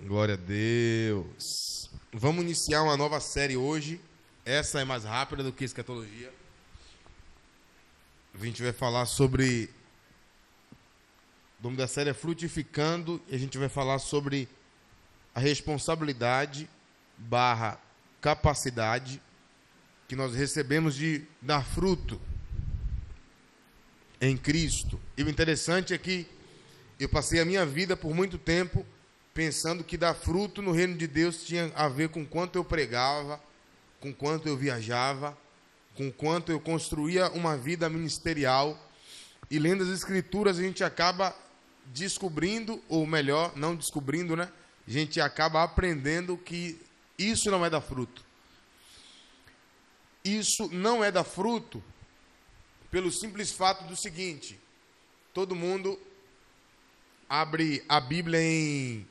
Glória a Deus. Vamos iniciar uma nova série hoje. Essa é mais rápida do que escatologia. A gente vai falar sobre. O nome da série é Frutificando e a gente vai falar sobre a responsabilidade barra capacidade que nós recebemos de dar fruto em Cristo. E o interessante é que eu passei a minha vida por muito tempo pensando que dar fruto no reino de Deus tinha a ver com quanto eu pregava, com quanto eu viajava, com quanto eu construía uma vida ministerial. E lendo as escrituras a gente acaba descobrindo, ou melhor, não descobrindo, né? A gente acaba aprendendo que isso não é dar fruto. Isso não é dar fruto pelo simples fato do seguinte: todo mundo abre a Bíblia em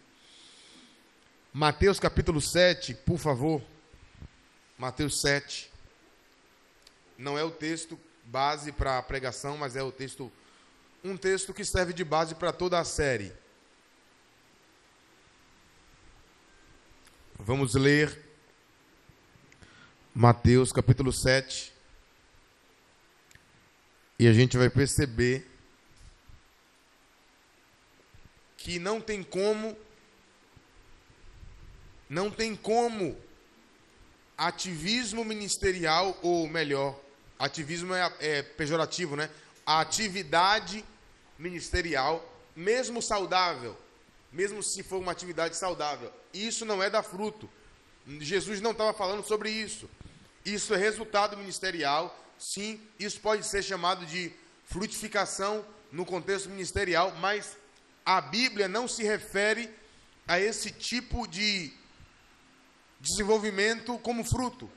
Mateus capítulo 7, por favor. Mateus 7. Não é o texto base para a pregação, mas é o texto um texto que serve de base para toda a série. Vamos ler Mateus capítulo 7. E a gente vai perceber que não tem como não tem como ativismo ministerial, ou melhor, ativismo é, é pejorativo, né? A atividade ministerial, mesmo saudável, mesmo se for uma atividade saudável, isso não é dar fruto. Jesus não estava falando sobre isso. Isso é resultado ministerial. Sim, isso pode ser chamado de frutificação no contexto ministerial, mas a Bíblia não se refere a esse tipo de desenvolvimento como fruto.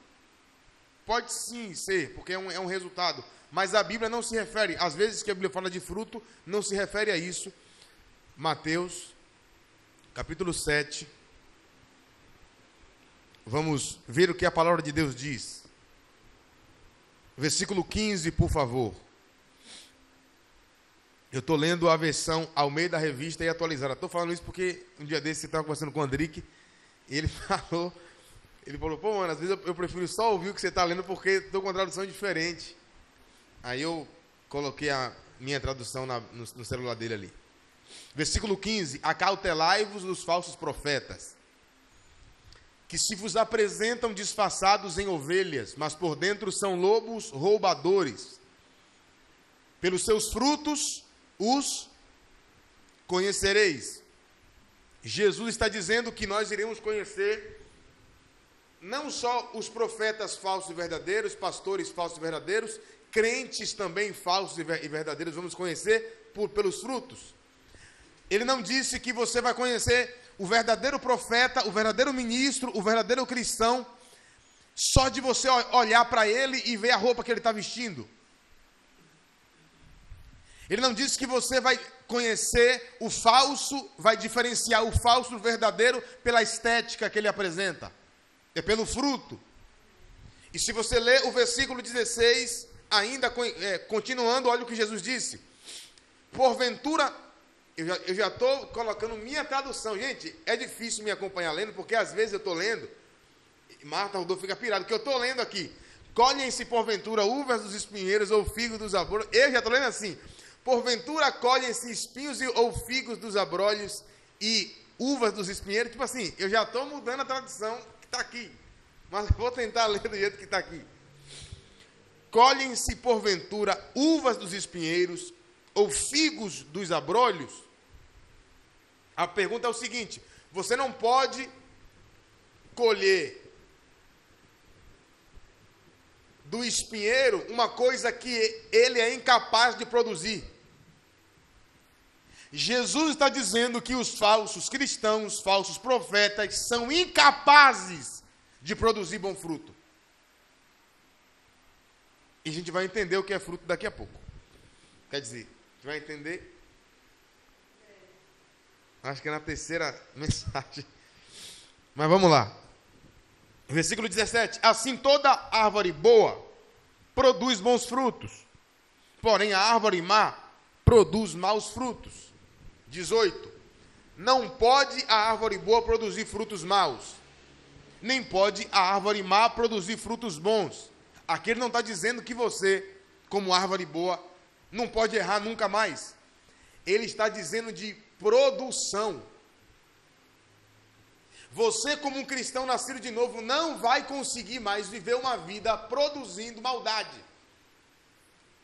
Pode sim ser, porque é um, é um resultado. Mas a Bíblia não se refere, às vezes que a Bíblia fala de fruto, não se refere a isso. Mateus, capítulo 7. Vamos ver o que a palavra de Deus diz. Versículo 15, por favor. Eu estou lendo a versão ao meio da revista e atualizada. Estou falando isso porque um dia desse você estava conversando com o Andrique e ele falou ele falou, pô, mano, às vezes eu, prefiro só ouvir o que você está lendo porque estou com uma tradução diferente. Aí eu coloquei a minha tradução na, no, no celular dele ali. Versículo 15: Acautelai-vos dos falsos profetas, que se vos apresentam disfarçados em ovelhas, mas por dentro são lobos roubadores. Pelos seus frutos os conhecereis. Jesus está dizendo que nós iremos conhecer não só os profetas falsos e verdadeiros, pastores falsos e verdadeiros, crentes também falsos e verdadeiros, vamos conhecer por, pelos frutos. Ele não disse que você vai conhecer o verdadeiro profeta, o verdadeiro ministro, o verdadeiro cristão, só de você olhar para ele e ver a roupa que ele está vestindo. Ele não disse que você vai conhecer o falso, vai diferenciar o falso do verdadeiro pela estética que ele apresenta é pelo fruto. E se você ler o versículo 16, ainda é, continuando, olha o que Jesus disse. Porventura, eu já estou colocando minha tradução. Gente, é difícil me acompanhar lendo, porque às vezes eu estou lendo, Marta Rodolfo fica pirado, que eu estou lendo aqui. Colhem-se porventura uvas dos espinheiros ou figos dos abrolhos. Eu já estou lendo assim. Porventura colhem-se espinhos ou figos dos abrolhos e uvas dos espinheiros. Tipo assim, eu já estou mudando a tradução está aqui. Mas vou tentar ler do jeito que está aqui. Colhem-se, porventura, uvas dos espinheiros ou figos dos abrolhos? A pergunta é o seguinte: você não pode colher do espinheiro uma coisa que ele é incapaz de produzir. Jesus está dizendo que os falsos cristãos, falsos profetas, são incapazes de produzir bom fruto. E a gente vai entender o que é fruto daqui a pouco. Quer dizer, a gente vai entender. Acho que é na terceira mensagem. Mas vamos lá. Versículo 17: Assim toda árvore boa produz bons frutos, porém a árvore má produz maus frutos. 18. não pode a árvore boa produzir frutos maus, nem pode a árvore má produzir frutos bons. Aqui ele não está dizendo que você, como árvore boa, não pode errar nunca mais. Ele está dizendo de produção. Você, como um cristão nascido de novo, não vai conseguir mais viver uma vida produzindo maldade.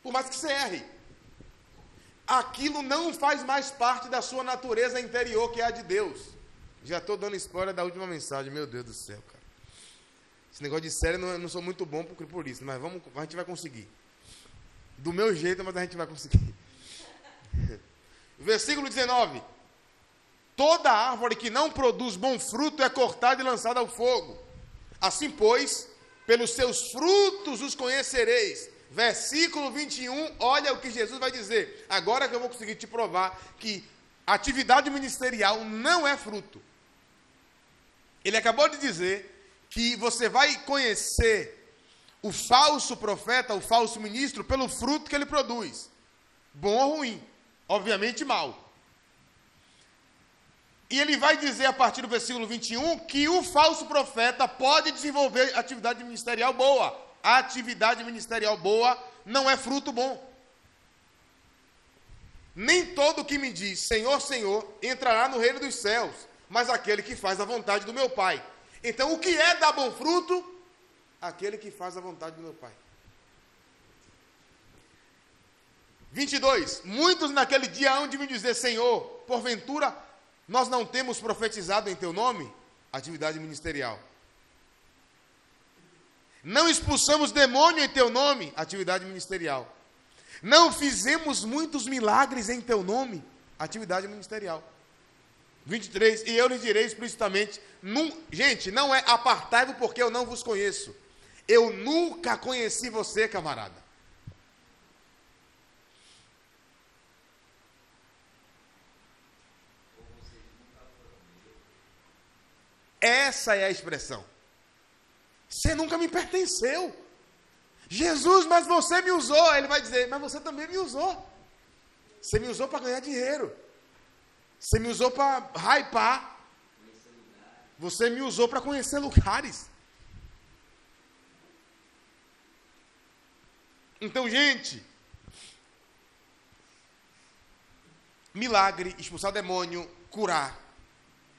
Por mais que você erre. Aquilo não faz mais parte da sua natureza interior, que é a de Deus. Já estou dando spoiler da última mensagem, meu Deus do céu, cara. Esse negócio de série não, não sou muito bom por, por isso, mas vamos, a gente vai conseguir. Do meu jeito, mas a gente vai conseguir. Versículo 19. Toda árvore que não produz bom fruto é cortada e lançada ao fogo. Assim, pois, pelos seus frutos os conhecereis. Versículo 21, olha o que Jesus vai dizer. Agora que eu vou conseguir te provar que atividade ministerial não é fruto. Ele acabou de dizer que você vai conhecer o falso profeta, o falso ministro, pelo fruto que ele produz. Bom ou ruim? Obviamente mal. E ele vai dizer a partir do versículo 21 que o falso profeta pode desenvolver atividade ministerial boa. A atividade ministerial boa não é fruto bom. Nem todo que me diz Senhor, Senhor entrará no reino dos céus, mas aquele que faz a vontade do meu Pai. Então, o que é dar bom fruto? Aquele que faz a vontade do meu Pai. 22. Muitos naquele dia hão de me dizer: Senhor, porventura nós não temos profetizado em teu nome? Atividade ministerial. Não expulsamos demônio em teu nome? Atividade ministerial. Não fizemos muitos milagres em teu nome? Atividade ministerial. 23. E eu lhes direi explicitamente: num, gente, não é apartai-vos porque eu não vos conheço. Eu nunca conheci você, camarada. Essa é a expressão. Você nunca me pertenceu. Jesus, mas você me usou. Ele vai dizer, mas você também me usou. Você me usou para ganhar dinheiro. Você me usou para hypar. Você me usou para conhecer lugares. Então, gente, milagre, expulsar demônio, curar,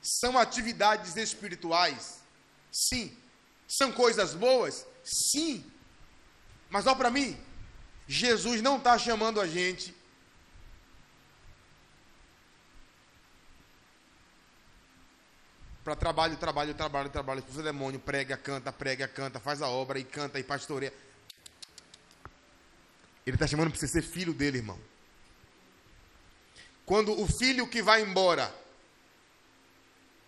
são atividades espirituais? Sim. São coisas boas? Sim. Mas olha para mim, Jesus não está chamando a gente para trabalho, trabalho, trabalho, trabalho, expulsa demônio, prega, canta, prega, canta, faz a obra e canta e pastoreia. Ele está chamando para você ser filho dele, irmão. Quando o filho que vai embora,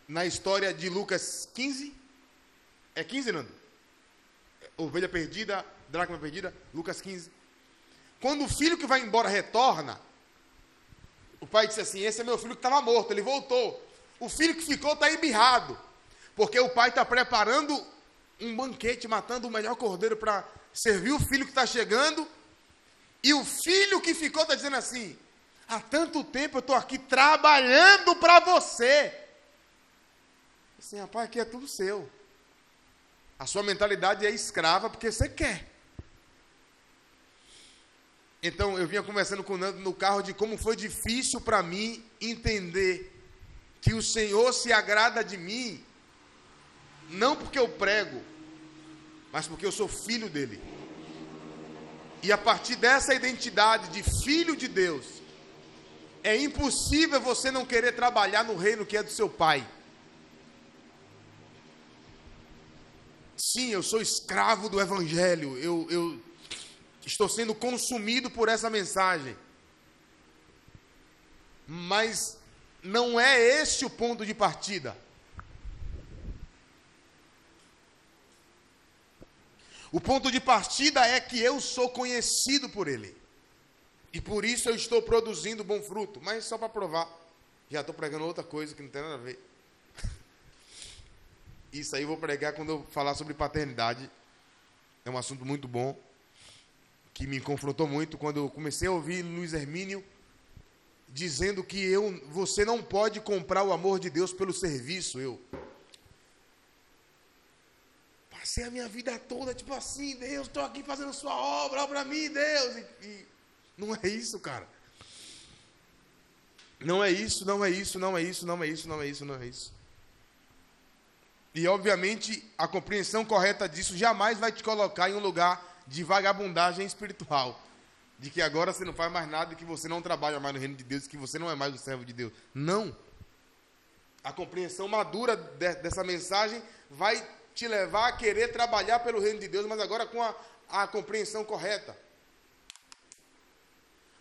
na história de Lucas 15, é 15, Nando? Ovelha perdida, dracma perdida, Lucas 15. Quando o filho que vai embora retorna, o pai disse assim: Esse é meu filho que estava morto, ele voltou. O filho que ficou está embirrado, porque o pai está preparando um banquete, matando o melhor cordeiro para servir o filho que está chegando e o filho que ficou está dizendo assim: há tanto tempo eu estou aqui trabalhando para você. Assim, rapaz, aqui é tudo seu. A sua mentalidade é escrava porque você quer. Então eu vinha conversando com o Nando no carro de como foi difícil para mim entender que o Senhor se agrada de mim, não porque eu prego, mas porque eu sou filho dele. E a partir dessa identidade de filho de Deus, é impossível você não querer trabalhar no reino que é do seu pai. Sim, eu sou escravo do evangelho, eu, eu estou sendo consumido por essa mensagem. Mas não é esse o ponto de partida. O ponto de partida é que eu sou conhecido por Ele. E por isso eu estou produzindo bom fruto. Mas só para provar. Já estou pregando outra coisa que não tem nada a ver. Isso aí eu vou pregar quando eu falar sobre paternidade. É um assunto muito bom. Que me confrontou muito quando eu comecei a ouvir Luiz Hermínio. dizendo que eu, você não pode comprar o amor de Deus pelo serviço. Eu passei a minha vida toda tipo assim, Deus, estou aqui fazendo sua obra, obra mim, Deus. E, e, não é isso, cara. Não é isso, não é isso, não é isso, não é isso, não é isso, não é isso. E obviamente a compreensão correta disso jamais vai te colocar em um lugar de vagabundagem espiritual de que agora você não faz mais nada, que você não trabalha mais no reino de Deus, que você não é mais o servo de Deus. Não. A compreensão madura de, dessa mensagem vai te levar a querer trabalhar pelo reino de Deus, mas agora com a, a compreensão correta.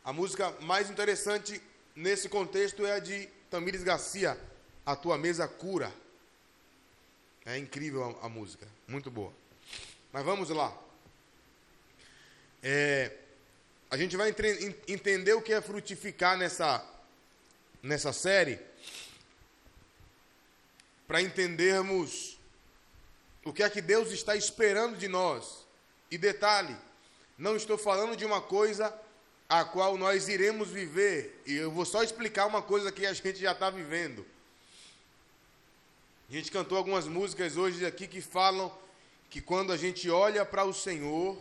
A música mais interessante nesse contexto é a de Tamires Garcia, A Tua Mesa Cura. É incrível a, a música, muito boa. Mas vamos lá. É, a gente vai entender o que é frutificar nessa, nessa série, para entendermos o que é que Deus está esperando de nós. E detalhe, não estou falando de uma coisa a qual nós iremos viver, e eu vou só explicar uma coisa que a gente já está vivendo. A gente cantou algumas músicas hoje aqui que falam que quando a gente olha para o Senhor,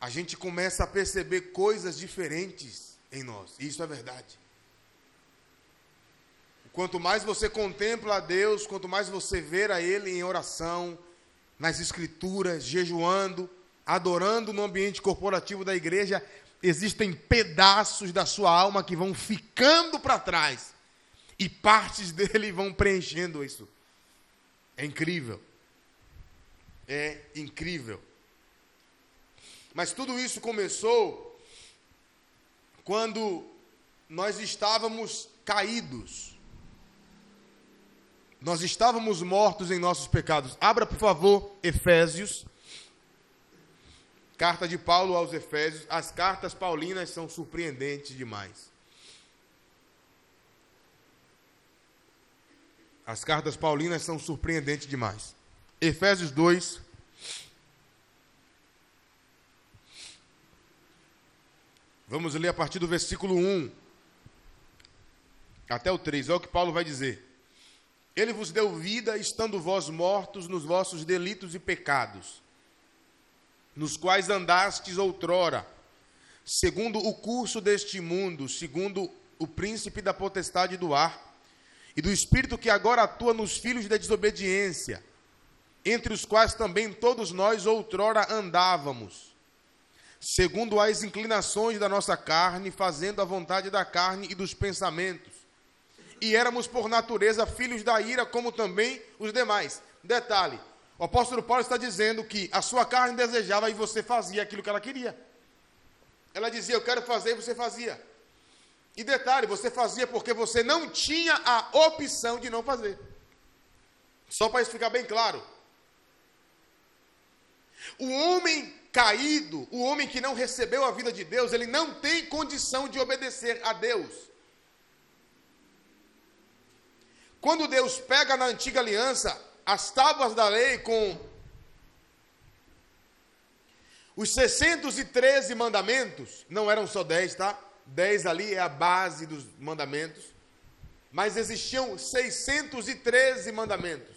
a gente começa a perceber coisas diferentes em nós. Isso é verdade. Quanto mais você contempla a Deus, quanto mais você vê a Ele em oração, nas Escrituras, jejuando, adorando no ambiente corporativo da igreja, existem pedaços da sua alma que vão ficando para trás e partes dele vão preenchendo isso. É incrível. É incrível. Mas tudo isso começou quando nós estávamos caídos. Nós estávamos mortos em nossos pecados. Abra, por favor, Efésios. Carta de Paulo aos Efésios. As cartas paulinas são surpreendentes demais. As cartas paulinas são surpreendentes demais. Efésios 2, Vamos ler a partir do versículo 1 até o 3. Olha o que Paulo vai dizer. Ele vos deu vida, estando vós mortos nos vossos delitos e pecados, nos quais andastes outrora, segundo o curso deste mundo, segundo o príncipe da potestade do ar, e do espírito que agora atua nos filhos da desobediência, entre os quais também todos nós outrora andávamos segundo as inclinações da nossa carne, fazendo a vontade da carne e dos pensamentos. E éramos por natureza filhos da ira, como também os demais. Detalhe: o apóstolo Paulo está dizendo que a sua carne desejava e você fazia aquilo que ela queria. Ela dizia, eu quero fazer, e você fazia. E detalhe, você fazia porque você não tinha a opção de não fazer. Só para isso ficar bem claro. O homem caído, o homem que não recebeu a vida de Deus, ele não tem condição de obedecer a Deus. Quando Deus pega na antiga aliança as tábuas da lei com os 613 mandamentos, não eram só 10, tá? 10 ali é a base dos mandamentos, mas existiam 613 mandamentos.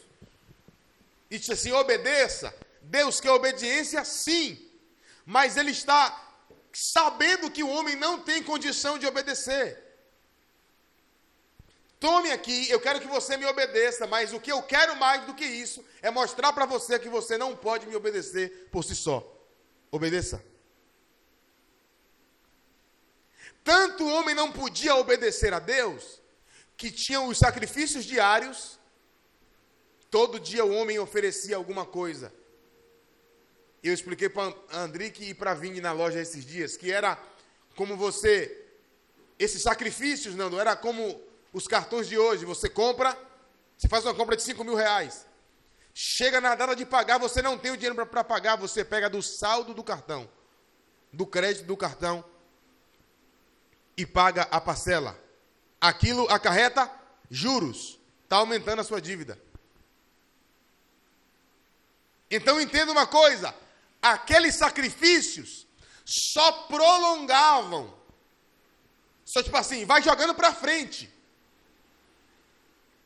E disse assim: obedeça, Deus quer obediência, sim, mas Ele está sabendo que o homem não tem condição de obedecer. Tome aqui, eu quero que você me obedeça, mas o que eu quero mais do que isso é mostrar para você que você não pode me obedecer por si só. Obedeça. Tanto o homem não podia obedecer a Deus, que tinham os sacrifícios diários, todo dia o homem oferecia alguma coisa. Eu expliquei para Andrique e para Vini na loja esses dias, que era como você, esses sacrifícios, não, era como os cartões de hoje, você compra, você faz uma compra de 5 mil reais, chega na data de pagar, você não tem o dinheiro para pagar, você pega do saldo do cartão, do crédito do cartão, e paga a parcela. Aquilo acarreta juros, está aumentando a sua dívida. Então entenda uma coisa: aqueles sacrifícios só prolongavam Só tipo assim, vai jogando para frente.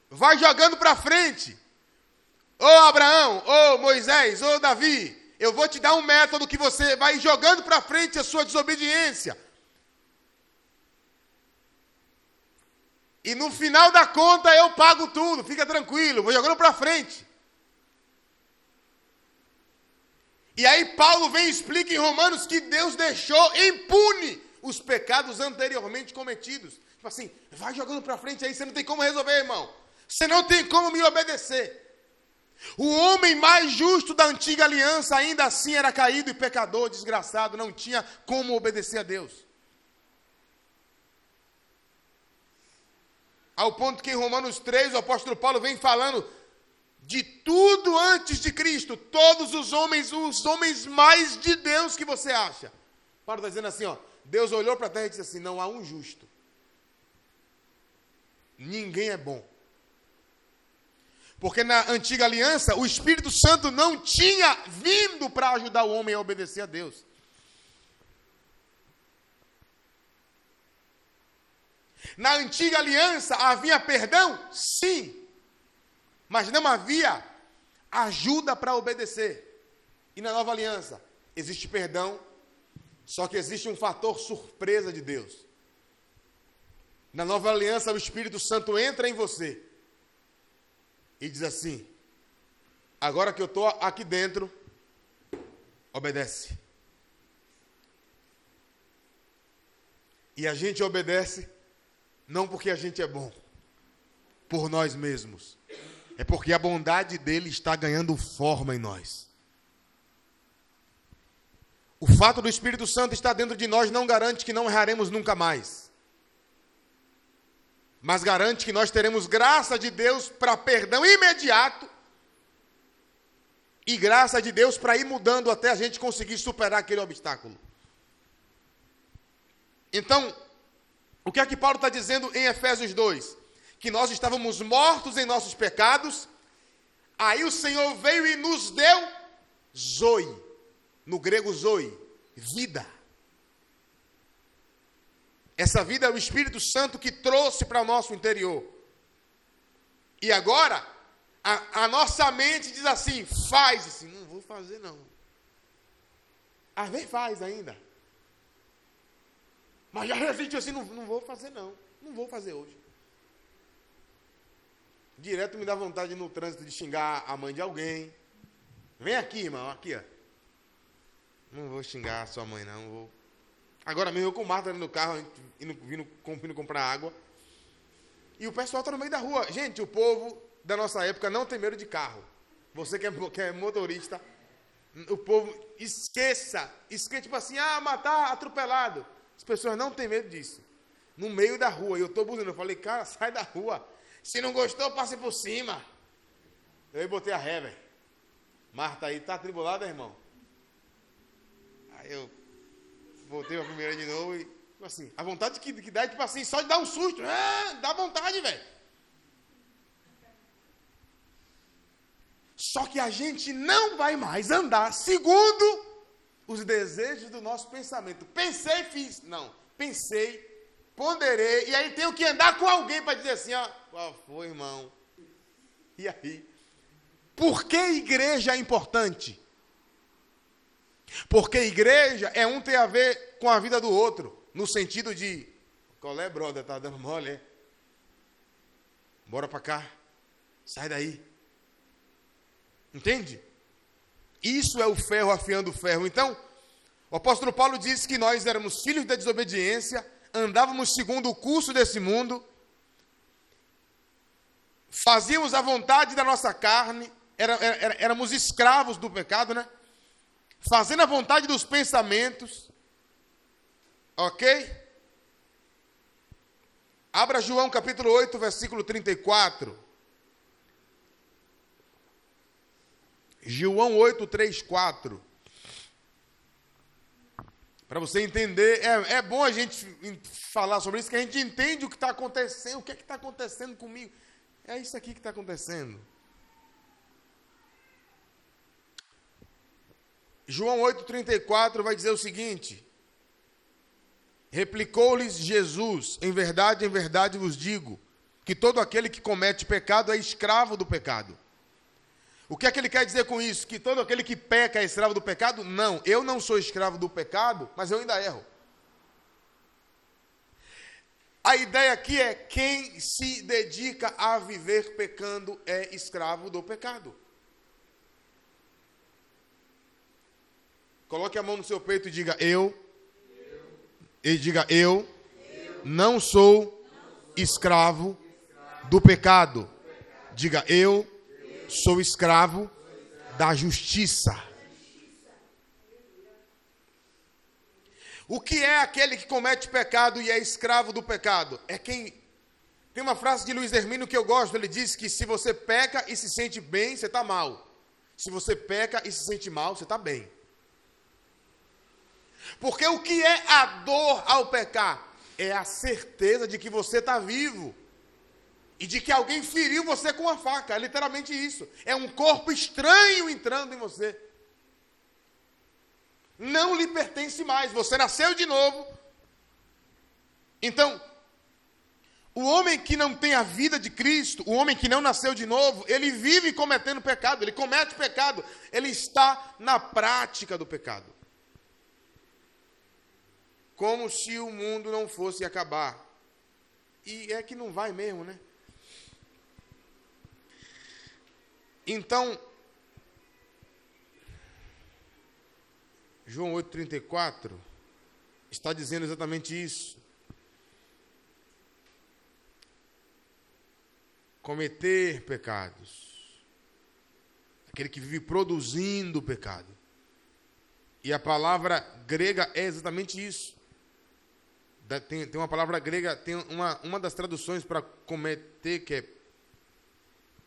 Vai jogando para frente. Ô Abraão, ô Moisés, ô Davi, eu vou te dar um método que você vai jogando para frente a sua desobediência. E no final da conta eu pago tudo, fica tranquilo, vou jogando para frente. E aí Paulo vem e explica em Romanos que Deus deixou impune os pecados anteriormente cometidos. Tipo assim, vai jogando para frente aí, você não tem como resolver, irmão. Você não tem como me obedecer. O homem mais justo da antiga aliança ainda assim era caído e pecador, desgraçado, não tinha como obedecer a Deus. Ao ponto que em Romanos 3 o apóstolo Paulo vem falando de tudo antes de Cristo, todos os homens, os homens mais de Deus que você acha. Paulo está dizendo assim, ó, Deus olhou para a terra e disse assim: não há um justo. Ninguém é bom. Porque na antiga aliança, o Espírito Santo não tinha vindo para ajudar o homem a obedecer a Deus. Na antiga aliança havia perdão? Sim mas não havia ajuda para obedecer. E na nova aliança existe perdão, só que existe um fator surpresa de Deus. Na nova aliança, o Espírito Santo entra em você e diz assim: agora que eu estou aqui dentro, obedece. E a gente obedece não porque a gente é bom, por nós mesmos, é porque a bondade dele está ganhando forma em nós. O fato do Espírito Santo estar dentro de nós não garante que não erraremos nunca mais. Mas garante que nós teremos graça de Deus para perdão imediato e graça de Deus para ir mudando até a gente conseguir superar aquele obstáculo. Então, o que é que Paulo está dizendo em Efésios 2? que nós estávamos mortos em nossos pecados, aí o Senhor veio e nos deu zoe, no grego zoe, vida. Essa vida é o Espírito Santo que trouxe para o nosso interior. E agora, a, a, nossa mente diz assim: faz, assim, não vou fazer não. Às vezes faz ainda. Mas já resiste assim, não, não vou fazer não. Não vou fazer hoje. Direto me dá vontade no trânsito de xingar a mãe de alguém. Vem aqui, irmão, aqui, ó. Não vou xingar a sua mãe, não. Vou... Agora mesmo eu com o Marta no carro, indo, vindo, vindo comprar água. E o pessoal está no meio da rua. Gente, o povo da nossa época não tem medo de carro. Você que é, que é motorista, o povo esqueça. Esqueça, tipo assim, ah, matar atropelado. As pessoas não têm medo disso. No meio da rua. Eu estou buzinando. Eu falei, cara, sai da rua. Se não gostou, passe por cima. Eu botei a ré, velho. Marta aí, tá atribulada, irmão? Aí eu voltei a primeira de novo e, tipo assim, a vontade que, que dá é, tipo assim, só de dar um susto. Ah, dá vontade, velho. Só que a gente não vai mais andar segundo os desejos do nosso pensamento. Pensei, fiz. Não, pensei, ponderei, e aí tenho que andar com alguém para dizer assim, ó, qual foi, irmão? E aí? Por que igreja é importante? Porque igreja é um ter a ver com a vida do outro, no sentido de, qual é, brother, tá dando mole, é? Bora para cá. Sai daí. Entende? Isso é o ferro afiando o ferro. Então, o apóstolo Paulo disse que nós éramos filhos da desobediência, andávamos segundo o curso desse mundo, fazíamos a vontade da nossa carne, era, era, éramos escravos do pecado, né? Fazendo a vontade dos pensamentos, ok? Abra João capítulo 8, versículo 34. João 8, 3, 4. Para você entender, é, é bom a gente falar sobre isso, que a gente entende o que está acontecendo, o que é está acontecendo comigo. É isso aqui que está acontecendo. João 8,34 vai dizer o seguinte: Replicou-lhes Jesus: Em verdade, em verdade vos digo, que todo aquele que comete pecado é escravo do pecado. O que é que ele quer dizer com isso? Que todo aquele que peca é escravo do pecado? Não, eu não sou escravo do pecado, mas eu ainda erro. A ideia aqui é quem se dedica a viver pecando é escravo do pecado. Coloque a mão no seu peito e diga eu. eu. E diga eu, eu. Não, sou não sou escravo, escravo do pecado. Diga eu, eu. Sou escravo da justiça. O que é aquele que comete pecado e é escravo do pecado? É quem. Tem uma frase de Luiz Hermínio que eu gosto, ele diz que se você peca e se sente bem, você está mal. Se você peca e se sente mal, você está bem. Porque o que é a dor ao pecar? É a certeza de que você está vivo. E de que alguém feriu você com a faca. É literalmente isso. É um corpo estranho entrando em você. Não lhe pertence mais. Você nasceu de novo. Então, o homem que não tem a vida de Cristo, o homem que não nasceu de novo, ele vive cometendo pecado, ele comete pecado, ele está na prática do pecado como se o mundo não fosse acabar. E é que não vai mesmo, né? Então, João 8,34 está dizendo exatamente isso. Cometer pecados. Aquele que vive produzindo pecado. E a palavra grega é exatamente isso. Tem, uma palavra grega, tem uma, uma das traduções para cometer, que é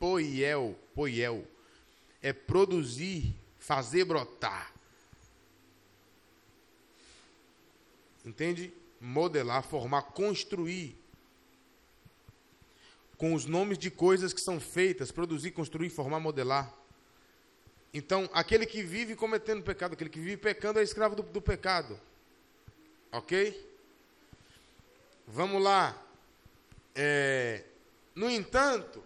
poiel, poiel. É produzir, fazer brotar. Entende? Modelar, formar, construir. Com os nomes de coisas que são feitas, produzir, construir, formar, modelar. Então, aquele que vive cometendo pecado, aquele que vive pecando é escravo do, do pecado. Ok? Vamos lá. É, no entanto,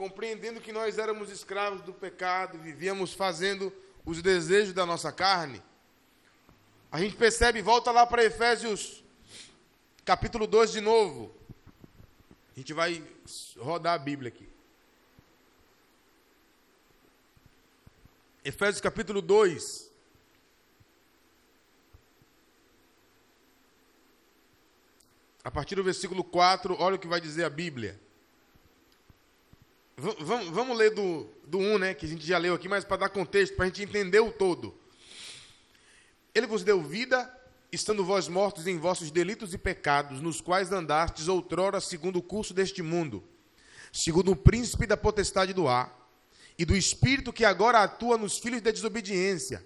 compreendendo que nós éramos escravos do pecado, vivíamos fazendo os desejos da nossa carne, a gente percebe, volta lá para Efésios capítulo 2 de novo. A gente vai rodar a Bíblia aqui. Efésios capítulo 2. a partir do versículo 4, olha o que vai dizer a Bíblia. V vamos ler do, do 1, né, que a gente já leu aqui, mas para dar contexto, para a gente entender o todo. Ele vos deu vida, estando vós mortos em vossos delitos e pecados, nos quais andastes outrora segundo o curso deste mundo, segundo o príncipe da potestade do ar, e do espírito que agora atua nos filhos da desobediência,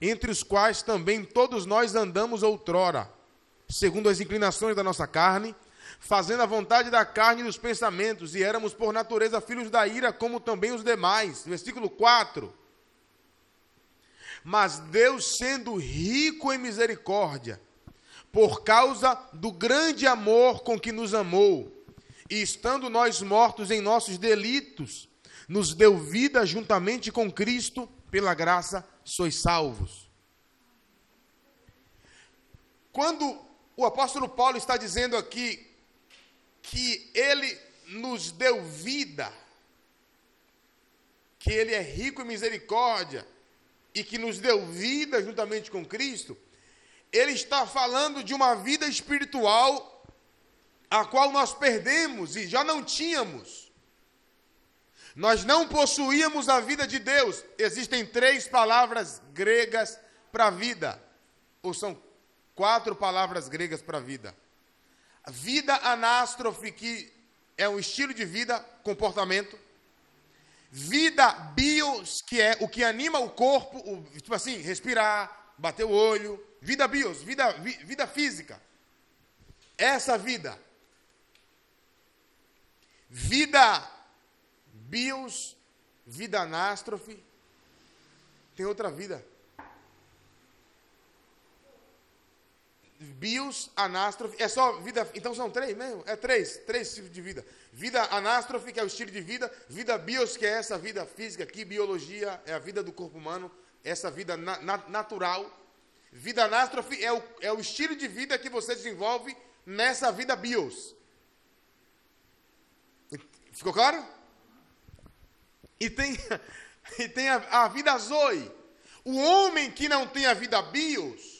entre os quais também todos nós andamos outrora segundo as inclinações da nossa carne, fazendo a vontade da carne e dos pensamentos, e éramos por natureza filhos da ira, como também os demais. Versículo 4. Mas Deus, sendo rico em misericórdia, por causa do grande amor com que nos amou, e estando nós mortos em nossos delitos, nos deu vida juntamente com Cristo, pela graça sois salvos. Quando o apóstolo Paulo está dizendo aqui que ele nos deu vida, que ele é rico em misericórdia e que nos deu vida juntamente com Cristo. Ele está falando de uma vida espiritual a qual nós perdemos e já não tínhamos. Nós não possuíamos a vida de Deus. Existem três palavras gregas para vida, ou são Quatro palavras gregas para vida. Vida anástrofe, que é um estilo de vida, comportamento. Vida bios, que é o que anima o corpo, o, tipo assim, respirar, bater o olho. Vida bios, vida, vi, vida física. Essa vida. Vida bios, vida anástrofe. Tem outra vida. Bios, anástrofe, é só vida, então são três mesmo? É três, três tipos de vida. Vida anástrofe, que é o estilo de vida, vida bios, que é essa vida física aqui, biologia, é a vida do corpo humano, essa vida na, na, natural. Vida anástrofe é o, é o estilo de vida que você desenvolve nessa vida bios. Ficou claro? E tem, e tem a, a vida zoe. O homem que não tem a vida bios,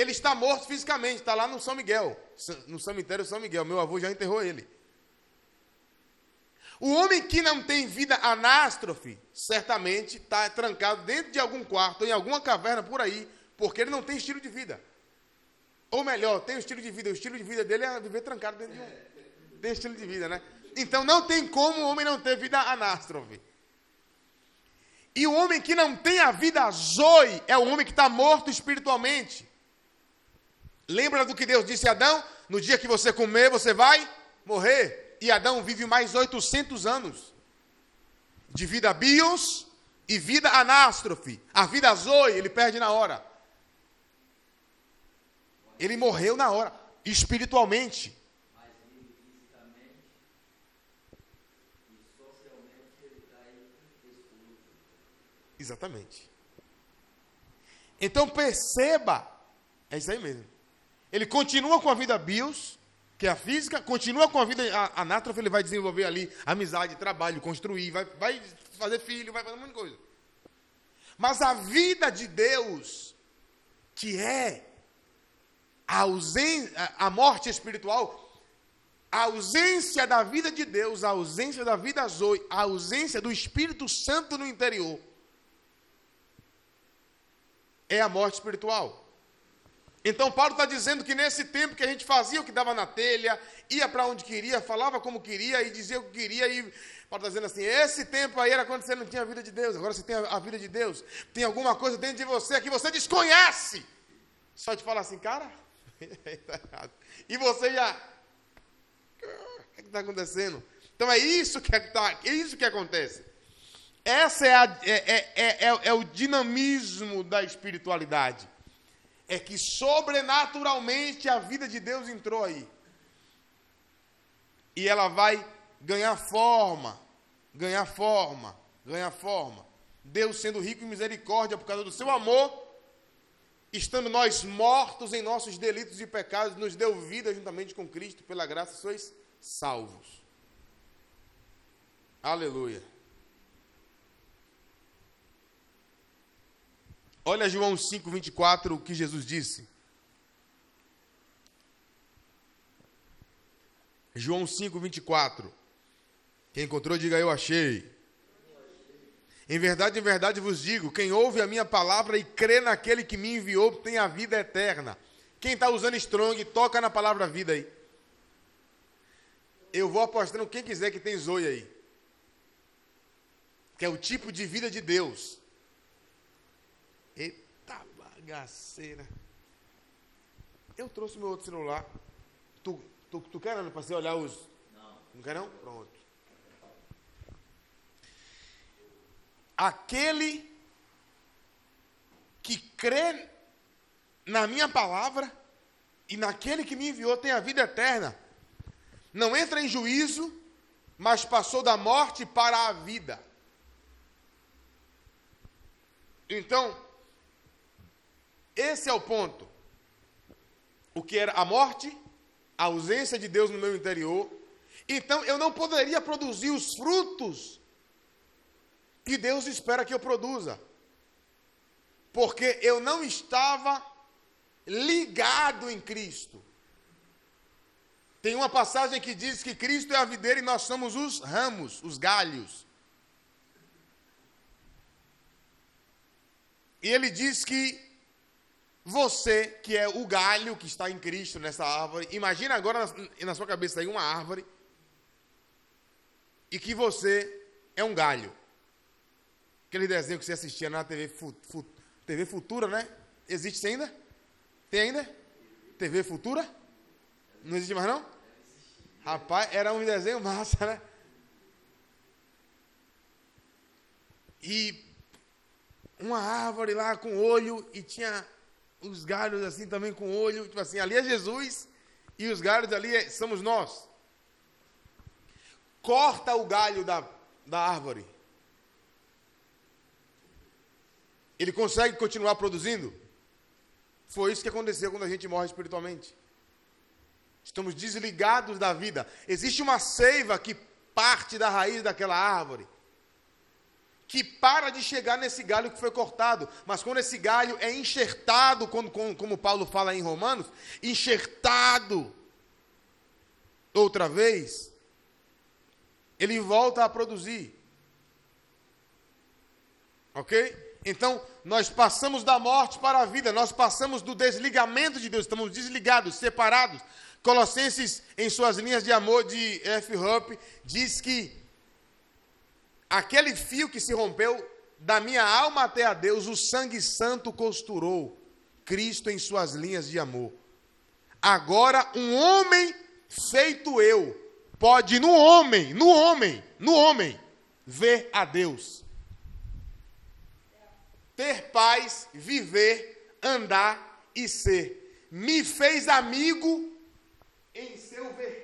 ele está morto fisicamente, está lá no São Miguel, no cemitério São Miguel. Meu avô já enterrou ele. O homem que não tem vida anástrofe, certamente está trancado dentro de algum quarto, em alguma caverna por aí, porque ele não tem estilo de vida. Ou melhor, tem um estilo de vida. O estilo de vida dele é viver trancado dentro de um. Tem estilo de vida, né? Então não tem como o homem não ter vida anástrofe. E o homem que não tem a vida zoe é o homem que está morto espiritualmente. Lembra do que Deus disse a Adão? No dia que você comer, você vai morrer. E Adão vive mais 800 anos de vida bios e vida anástrofe. A vida zoe, ele perde na hora. Ele morreu na hora, espiritualmente. Exatamente. Então perceba, é isso aí mesmo. Ele continua com a vida bios, que é a física, continua com a vida anátrofe, ele vai desenvolver ali amizade, trabalho, construir, vai, vai fazer filho, vai fazer um monte de coisa. Mas a vida de Deus, que é a, ausência, a morte espiritual, a ausência da vida de Deus, a ausência da vida zoe, a ausência do Espírito Santo no interior, é a morte espiritual. Então, Paulo está dizendo que nesse tempo que a gente fazia o que dava na telha, ia para onde queria, falava como queria e dizia o que queria, e Paulo está dizendo assim: esse tempo aí era quando você não tinha a vida de Deus, agora você tem a vida de Deus, tem alguma coisa dentro de você que você desconhece. Só te falar assim, cara, e você já. O que é está acontecendo? Então é isso que, é, tá, é isso que acontece. Essa é, a, é, é, é, é o dinamismo da espiritualidade. É que sobrenaturalmente a vida de Deus entrou aí. E ela vai ganhar forma, ganhar forma, ganhar forma. Deus sendo rico em misericórdia por causa do seu amor, estando nós mortos em nossos delitos e pecados, nos deu vida juntamente com Cristo, pela graça sois salvos. Aleluia. Olha João 5, 24, o que Jesus disse. João 5, 24. Quem encontrou, diga eu achei. Em verdade, em verdade vos digo: quem ouve a minha palavra e crê naquele que me enviou tem a vida eterna. Quem está usando strong, toca na palavra vida aí. Eu vou apostando quem quiser que tem zoe aí. Que é o tipo de vida de Deus. Eita bagaceira. Eu trouxe meu outro celular. Tu, tu, tu quer, Ana, para você olhar os. Não. Não quer, não? Pronto. Aquele que crê na minha palavra e naquele que me enviou tem a vida eterna. Não entra em juízo, mas passou da morte para a vida. Então, esse é o ponto. O que era a morte, a ausência de Deus no meu interior. Então eu não poderia produzir os frutos que Deus espera que eu produza. Porque eu não estava ligado em Cristo. Tem uma passagem que diz que Cristo é a videira e nós somos os ramos, os galhos. E ele diz que você, que é o galho que está em Cristo nessa árvore, imagina agora na, sua cabeça aí uma árvore e que você é um galho. Aquele desenho que você assistia na TV, TV Futura, né? Existe ainda? Tem ainda? TV Futura? Não existe mais não? Rapaz, era um desenho massa, né? E uma árvore lá com olho e tinha os galhos assim também com olho, tipo assim, ali é Jesus e os galhos ali é, somos nós. Corta o galho da, da árvore. Ele consegue continuar produzindo? Foi isso que aconteceu quando a gente morre espiritualmente. Estamos desligados da vida. Existe uma seiva que parte da raiz daquela árvore que para de chegar nesse galho que foi cortado. Mas quando esse galho é enxertado, como, como, como Paulo fala em Romanos, enxertado outra vez, ele volta a produzir. Ok? Então, nós passamos da morte para a vida, nós passamos do desligamento de Deus, estamos desligados, separados. Colossenses, em suas linhas de amor de F. Rupp, diz que Aquele fio que se rompeu da minha alma até a Deus, o sangue santo costurou Cristo em suas linhas de amor. Agora, um homem feito eu pode no homem, no homem, no homem, ver a Deus. Ter paz, viver, andar e ser. Me fez amigo em seu verter.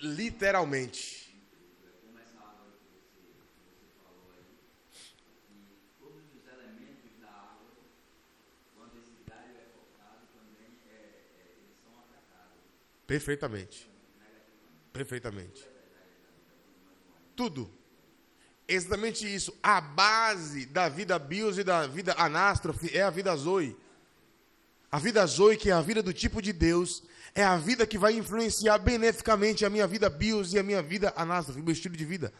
Literalmente. Perfeitamente. Perfeitamente. Tudo. Exatamente isso. A base da vida bios e da vida anástrofe é a vida zoe. A vida zoe, que é a vida do tipo de Deus, é a vida que vai influenciar beneficamente a minha vida bios e a minha vida anástrofe, o meu estilo de vida.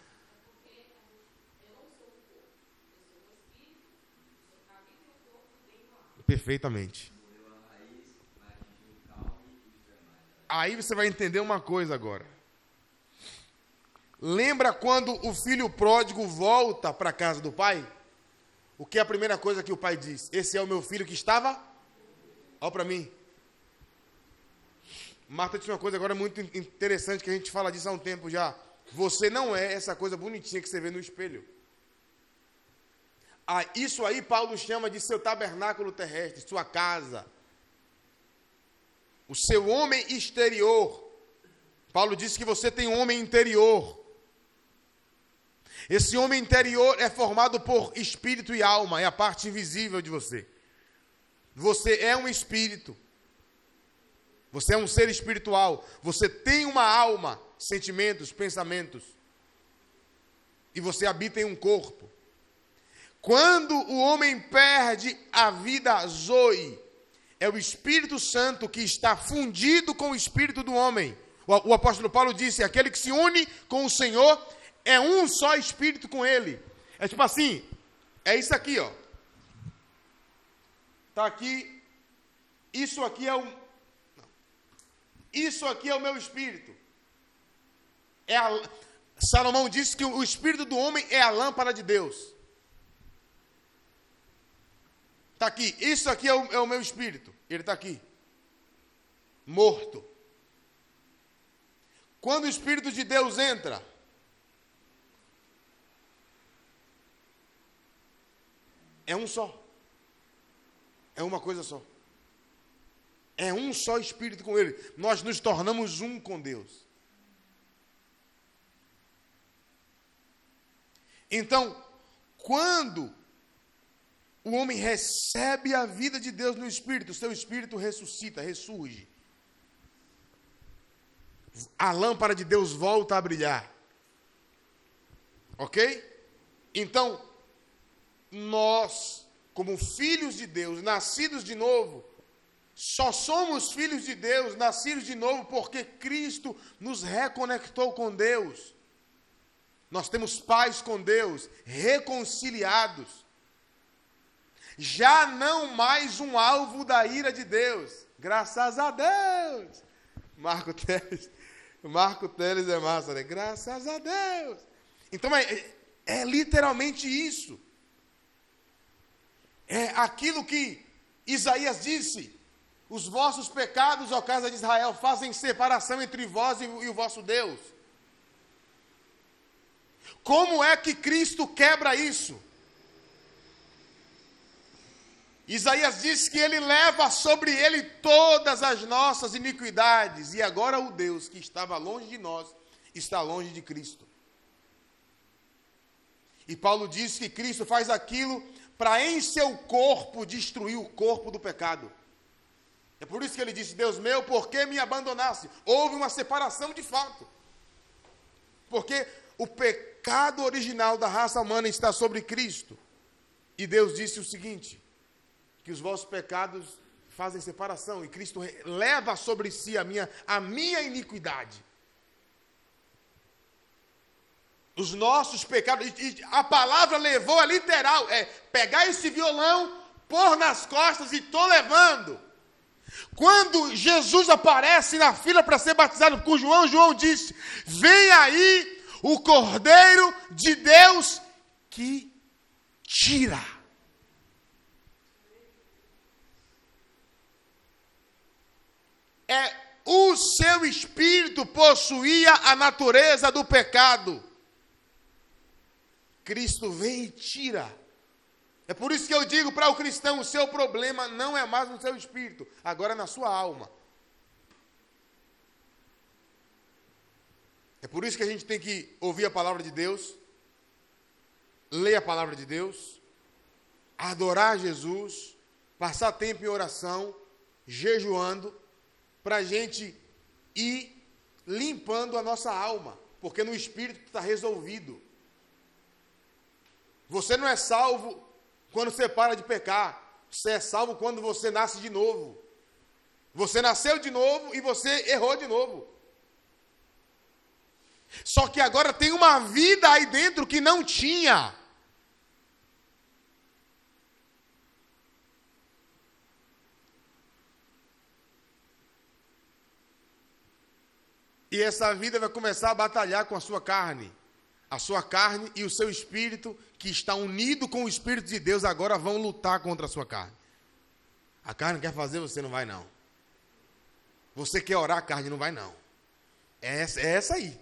Perfeitamente. Aí você vai entender uma coisa agora. Lembra quando o filho pródigo volta para a casa do pai? O que é a primeira coisa que o pai diz? Esse é o meu filho que estava? Olha para mim. Marta disse uma coisa agora muito interessante que a gente fala disso há um tempo já. Você não é essa coisa bonitinha que você vê no espelho. Ah, isso aí Paulo chama de seu tabernáculo terrestre, sua casa. O seu homem exterior. Paulo disse que você tem um homem interior. Esse homem interior é formado por espírito e alma, é a parte invisível de você. Você é um espírito. Você é um ser espiritual. Você tem uma alma, sentimentos, pensamentos. E você habita em um corpo. Quando o homem perde a vida zoe, é o Espírito Santo que está fundido com o espírito do homem. O, o apóstolo Paulo disse: aquele que se une com o Senhor é um só espírito com ele. É tipo assim, é isso aqui, ó. Tá aqui. Isso aqui é um, isso aqui é o meu espírito. É a, Salomão disse que o espírito do homem é a lâmpada de Deus. Está aqui. Isso aqui é o, é o meu espírito. Ele está aqui. Morto. Quando o Espírito de Deus entra, é um só. É uma coisa só. É um só espírito com Ele. Nós nos tornamos um com Deus. Então, quando o homem recebe a vida de Deus no espírito, seu espírito ressuscita, ressurge. A lâmpada de Deus volta a brilhar. Ok? Então, nós, como filhos de Deus, nascidos de novo, só somos filhos de Deus, nascidos de novo, porque Cristo nos reconectou com Deus. Nós temos paz com Deus, reconciliados. Já não mais um alvo da ira de Deus. Graças a Deus. Marco Teles, Marco Teles é massa, né? Graças a Deus. Então é, é literalmente isso. É aquilo que Isaías disse: os vossos pecados, ó casa de Israel, fazem separação entre vós e, o vosso Deus. Como é que Cristo quebra isso? Isaías diz que ele leva sobre ele todas as nossas iniquidades, e agora o Deus que estava longe de nós está longe de Cristo. E Paulo diz que Cristo faz aquilo para em seu corpo destruir o corpo do pecado. É por isso que ele disse: Deus meu, por que me abandonaste? Houve uma separação de fato. Porque o pecado original da raça humana está sobre Cristo. E Deus disse o seguinte: que os vossos pecados fazem separação e Cristo leva sobre si a minha, a minha iniquidade. Os nossos pecados, e a palavra levou é literal, é pegar esse violão, pôr nas costas e estou levando. Quando Jesus aparece na fila para ser batizado com João, João disse: Vem aí o Cordeiro de Deus que tira. É o seu espírito possuía a natureza do pecado. Cristo vem e tira. É por isso que eu digo para o cristão: o seu problema não é mais no seu espírito, agora é na sua alma. É por isso que a gente tem que ouvir a palavra de Deus, ler a palavra de Deus, adorar Jesus, passar tempo em oração, jejuando, para a gente ir limpando a nossa alma, porque no espírito está resolvido. Você não é salvo quando você para de pecar. Você é salvo quando você nasce de novo. Você nasceu de novo e você errou de novo. Só que agora tem uma vida aí dentro que não tinha. E essa vida vai começar a batalhar com a sua carne. A sua carne e o seu espírito, que está unido com o Espírito de Deus, agora vão lutar contra a sua carne. A carne quer fazer, você não vai não. Você quer orar, a carne não vai não. É essa, é essa aí.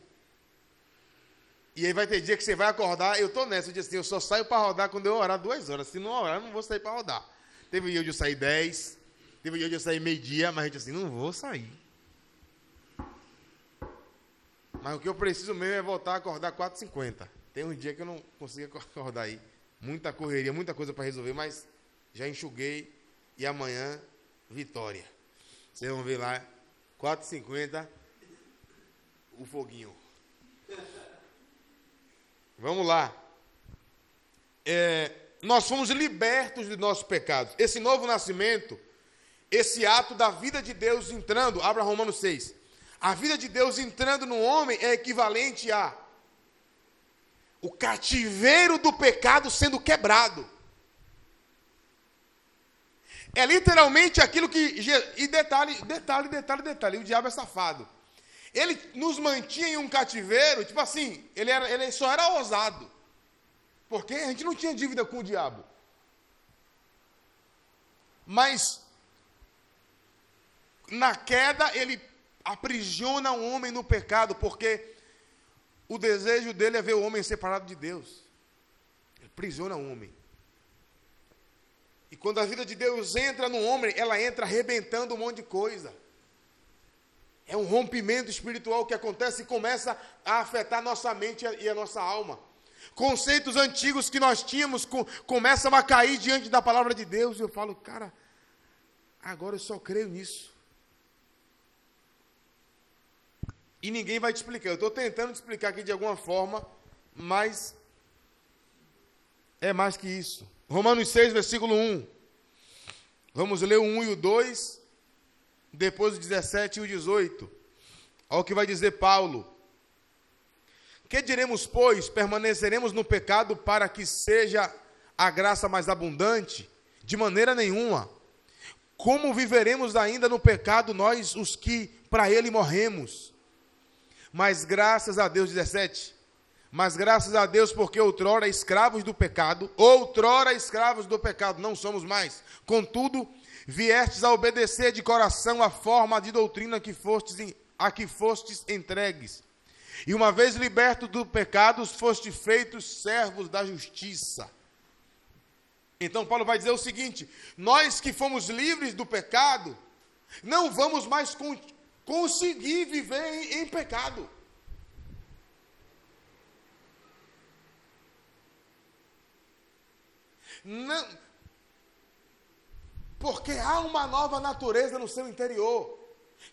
E aí vai ter dia que você vai acordar, eu estou nessa, eu disse assim, eu só saio para rodar quando eu orar duas horas. Se não orar, eu não vou sair para rodar. Teve dia de eu sair dez, teve dia de eu sair meio-dia, mas a gente assim, não vou sair. Mas o que eu preciso mesmo é voltar a acordar 4h50. Tem um dia que eu não consigo acordar aí. Muita correria, muita coisa para resolver, mas já enxuguei. E amanhã, vitória. Vocês vão ver lá, 4h50, o foguinho. Vamos lá. É, nós fomos libertos de nossos pecados. Esse novo nascimento, esse ato da vida de Deus entrando, abra Romanos 6. A vida de Deus entrando no homem é equivalente a o cativeiro do pecado sendo quebrado. É literalmente aquilo que. E detalhe, detalhe, detalhe, detalhe. O diabo é safado. Ele nos mantinha em um cativeiro, tipo assim, ele, era, ele só era ousado. Porque a gente não tinha dívida com o diabo. Mas, na queda, ele aprisiona o homem no pecado, porque o desejo dele é ver o homem separado de Deus. Ele aprisiona o homem. E quando a vida de Deus entra no homem, ela entra arrebentando um monte de coisa. É um rompimento espiritual que acontece e começa a afetar nossa mente e a nossa alma. Conceitos antigos que nós tínhamos com, começam a cair diante da palavra de Deus. E eu falo, cara, agora eu só creio nisso. E ninguém vai te explicar. Eu estou tentando te explicar aqui de alguma forma, mas é mais que isso. Romanos 6, versículo 1. Vamos ler o 1 e o 2, depois o 17 e o 18. Olha o que vai dizer Paulo. Que diremos, pois? Permaneceremos no pecado para que seja a graça mais abundante? De maneira nenhuma. Como viveremos ainda no pecado nós, os que para ele morremos? Mas graças a Deus, 17. Mas graças a Deus, porque outrora escravos do pecado, outrora escravos do pecado, não somos mais. Contudo, viestes a obedecer de coração a forma de doutrina que fostes, a que fostes entregues. E uma vez liberto do pecado, foste feitos servos da justiça. Então Paulo vai dizer o seguinte: nós que fomos livres do pecado, não vamos mais conseguir viver em, em pecado. Não, porque há uma nova natureza no seu interior.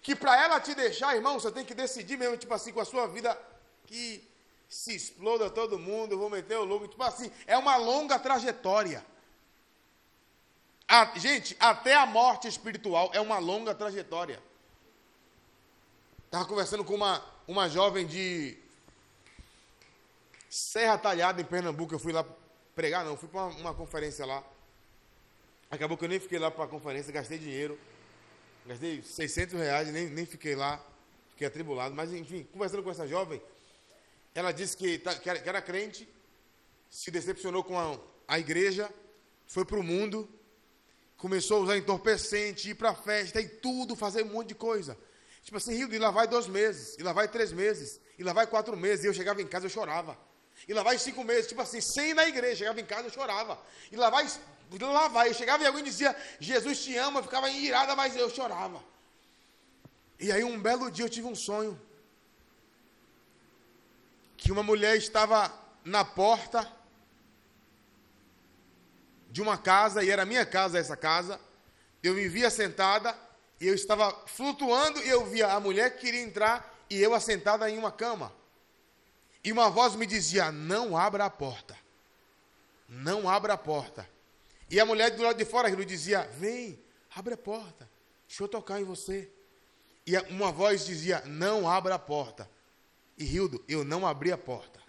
Que para ela te deixar, irmão, você tem que decidir mesmo, tipo assim, com a sua vida que se exploda todo mundo, eu vou meter o louco. Tipo assim, é uma longa trajetória. A, gente, até a morte espiritual é uma longa trajetória. Estava conversando com uma, uma jovem de Serra Talhada, em Pernambuco. Eu fui lá pregar, não, fui para uma, uma conferência lá. Acabou que eu nem fiquei lá para a conferência, gastei dinheiro. Gastei 600 reais, nem, nem fiquei lá, fiquei atribulado. Mas, enfim, conversando com essa jovem, ela disse que, tá, que, era, que era crente, se decepcionou com a, a igreja, foi para o mundo, começou a usar entorpecente, ir para festa e tudo, fazer um monte de coisa. Tipo assim, Rio, e lá vai dois meses, e lá vai três meses, e lá vai quatro meses, e eu chegava em casa, eu chorava. E lá vai cinco meses, tipo assim, sem ir na igreja, chegava em casa, eu chorava. E lá vai lá vai. Eu chegava e alguém dizia, Jesus te ama, eu ficava irada, mas eu chorava. E aí um belo dia eu tive um sonho. Que uma mulher estava na porta de uma casa, e era minha casa essa casa. Eu me via sentada, e eu estava flutuando, e eu via a mulher que queria entrar, e eu assentada em uma cama. E uma voz me dizia: Não abra a porta. Não abra a porta. E a mulher do lado de fora lhe dizia: Vem, abre a porta, deixa eu tocar em você. E uma voz dizia: Não abra a porta. E Hildo, eu não abri a porta.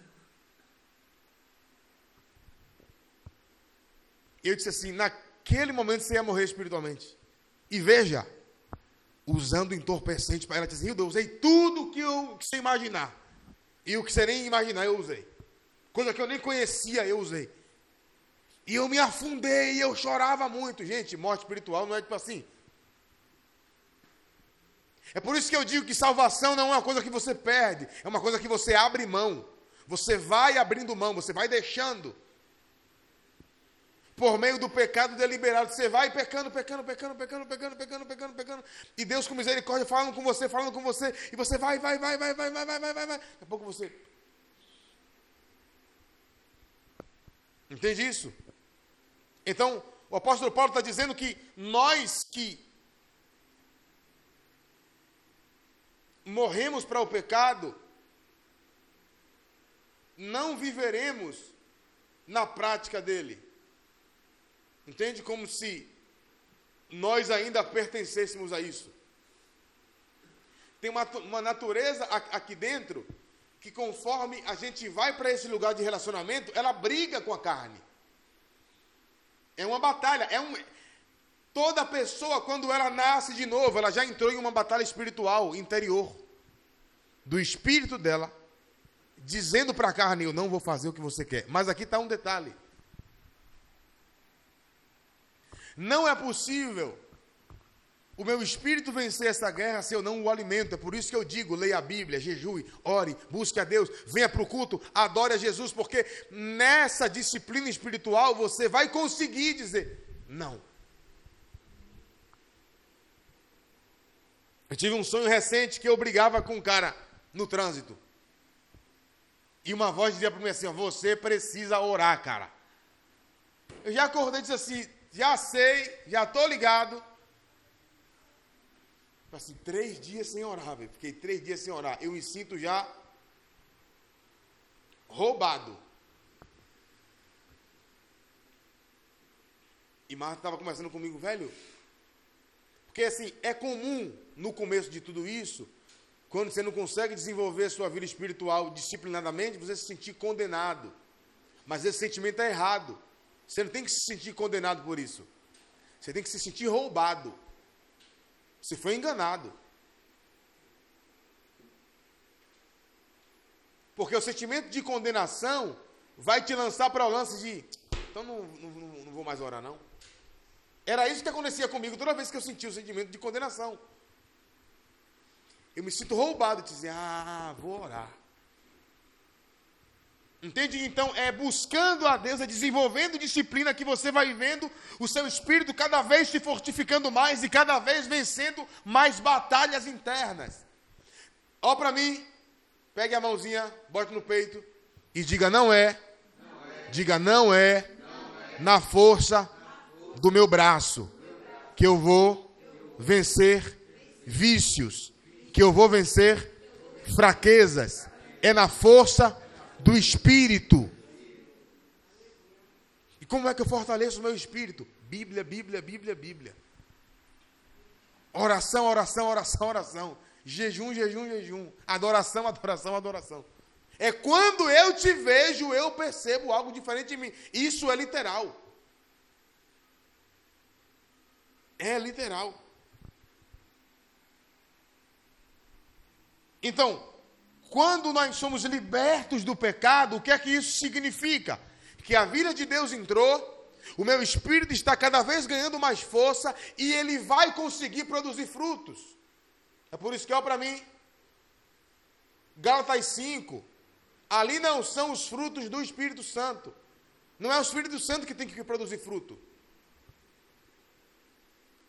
Eu disse assim: naquele momento você ia morrer espiritualmente. E veja, usando entorpecente para ela, disse: Hildo, eu usei tudo que, eu, que você imaginar. E o que você nem imaginar, eu usei. Coisa que eu nem conhecia, eu usei. E eu me afundei e eu chorava muito. Gente, morte espiritual não é tipo assim. É por isso que eu digo que salvação não é uma coisa que você perde, é uma coisa que você abre mão. Você vai abrindo mão, você vai deixando. Por meio do pecado deliberado, você vai pecando, pecando, pecando, pecando, pecando, pecando, pecando, pecando. E Deus com misericórdia falando com você, falando com você, e você vai, vai, vai, vai, vai, vai, vai, vai, vai. Daqui a pouco você Entende isso? Então, o apóstolo Paulo está dizendo que nós que morremos para o pecado, não viveremos na prática dele. Entende? Como se nós ainda pertencêssemos a isso. Tem uma, uma natureza aqui dentro que, conforme a gente vai para esse lugar de relacionamento, ela briga com a carne. É uma batalha, é um toda pessoa quando ela nasce de novo, ela já entrou em uma batalha espiritual interior do espírito dela, dizendo para a carne, eu não vou fazer o que você quer. Mas aqui está um detalhe. Não é possível o meu espírito vencer essa guerra se eu não o alimento. É por isso que eu digo: leia a Bíblia, jejue, ore, busque a Deus, venha para o culto, adore a Jesus, porque nessa disciplina espiritual você vai conseguir dizer não. Eu tive um sonho recente que eu brigava com um cara no trânsito. E uma voz dizia para mim assim: Você precisa orar, cara. Eu já acordei e disse assim: Já sei, já estou ligado assim, três dias sem orar, velho. Fiquei três dias sem orar. Eu me sinto já roubado. E Marta estava conversando comigo, velho. Porque assim, é comum no começo de tudo isso, quando você não consegue desenvolver sua vida espiritual disciplinadamente, você se sentir condenado. Mas esse sentimento é errado. Você não tem que se sentir condenado por isso. Você tem que se sentir roubado. Você foi enganado. Porque o sentimento de condenação vai te lançar para o lance de. Então não, não, não, vou mais orar, não. Era isso que acontecia comigo toda vez que eu sentia o sentimento de condenação. Eu me sinto roubado de dizer, ah, vou orar. Entende? Então, é buscando a Deus, é desenvolvendo disciplina que você vai vivendo o seu espírito cada vez se fortificando mais e cada vez vencendo mais batalhas internas. Ó para mim, pegue a mãozinha, bote no peito e diga: não é. Não é. Diga: não é, não é. Na, força na força do meu braço que eu vou vencer vícios, que eu vou vencer fraquezas. É na força do espírito. E como é que eu fortaleço o meu espírito? Bíblia, Bíblia, Bíblia, Bíblia. Oração, oração, oração, oração. Jejum, jejum, jejum. Adoração, adoração, adoração. É quando eu te vejo, eu percebo algo diferente de mim. Isso é literal. É literal. Então, quando nós somos libertos do pecado, o que é que isso significa? Que a vida de Deus entrou, o meu espírito está cada vez ganhando mais força e ele vai conseguir produzir frutos. É por isso que, olha para mim, Gálatas 5, ali não são os frutos do Espírito Santo. Não é o Espírito Santo que tem que produzir fruto.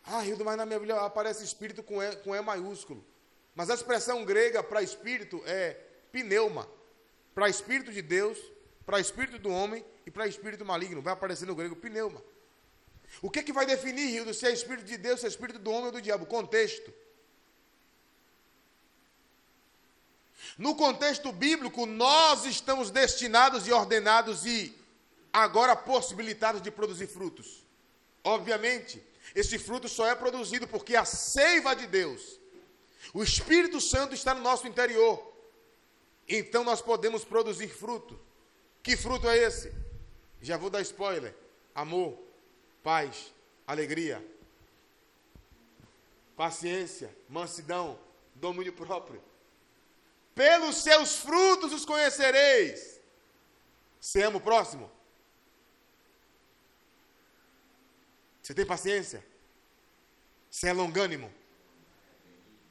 Ah, Hildo, mas na minha Bíblia aparece espírito com E, com e maiúsculo. Mas a expressão grega para espírito é pneuma. Para espírito de Deus, para espírito do homem e para espírito maligno. Vai aparecer no grego pneuma. O que, é que vai definir, Hildo, se é espírito de Deus, se é espírito do homem ou do diabo? Contexto. No contexto bíblico, nós estamos destinados e ordenados e agora possibilitados de produzir frutos. Obviamente, esse fruto só é produzido porque a seiva de Deus o Espírito Santo está no nosso interior. Então nós podemos produzir fruto. Que fruto é esse? Já vou dar spoiler: amor, paz, alegria, paciência, mansidão, domínio próprio. Pelos seus frutos os conhecereis. Você ama o próximo? Você tem paciência? Você é longânimo?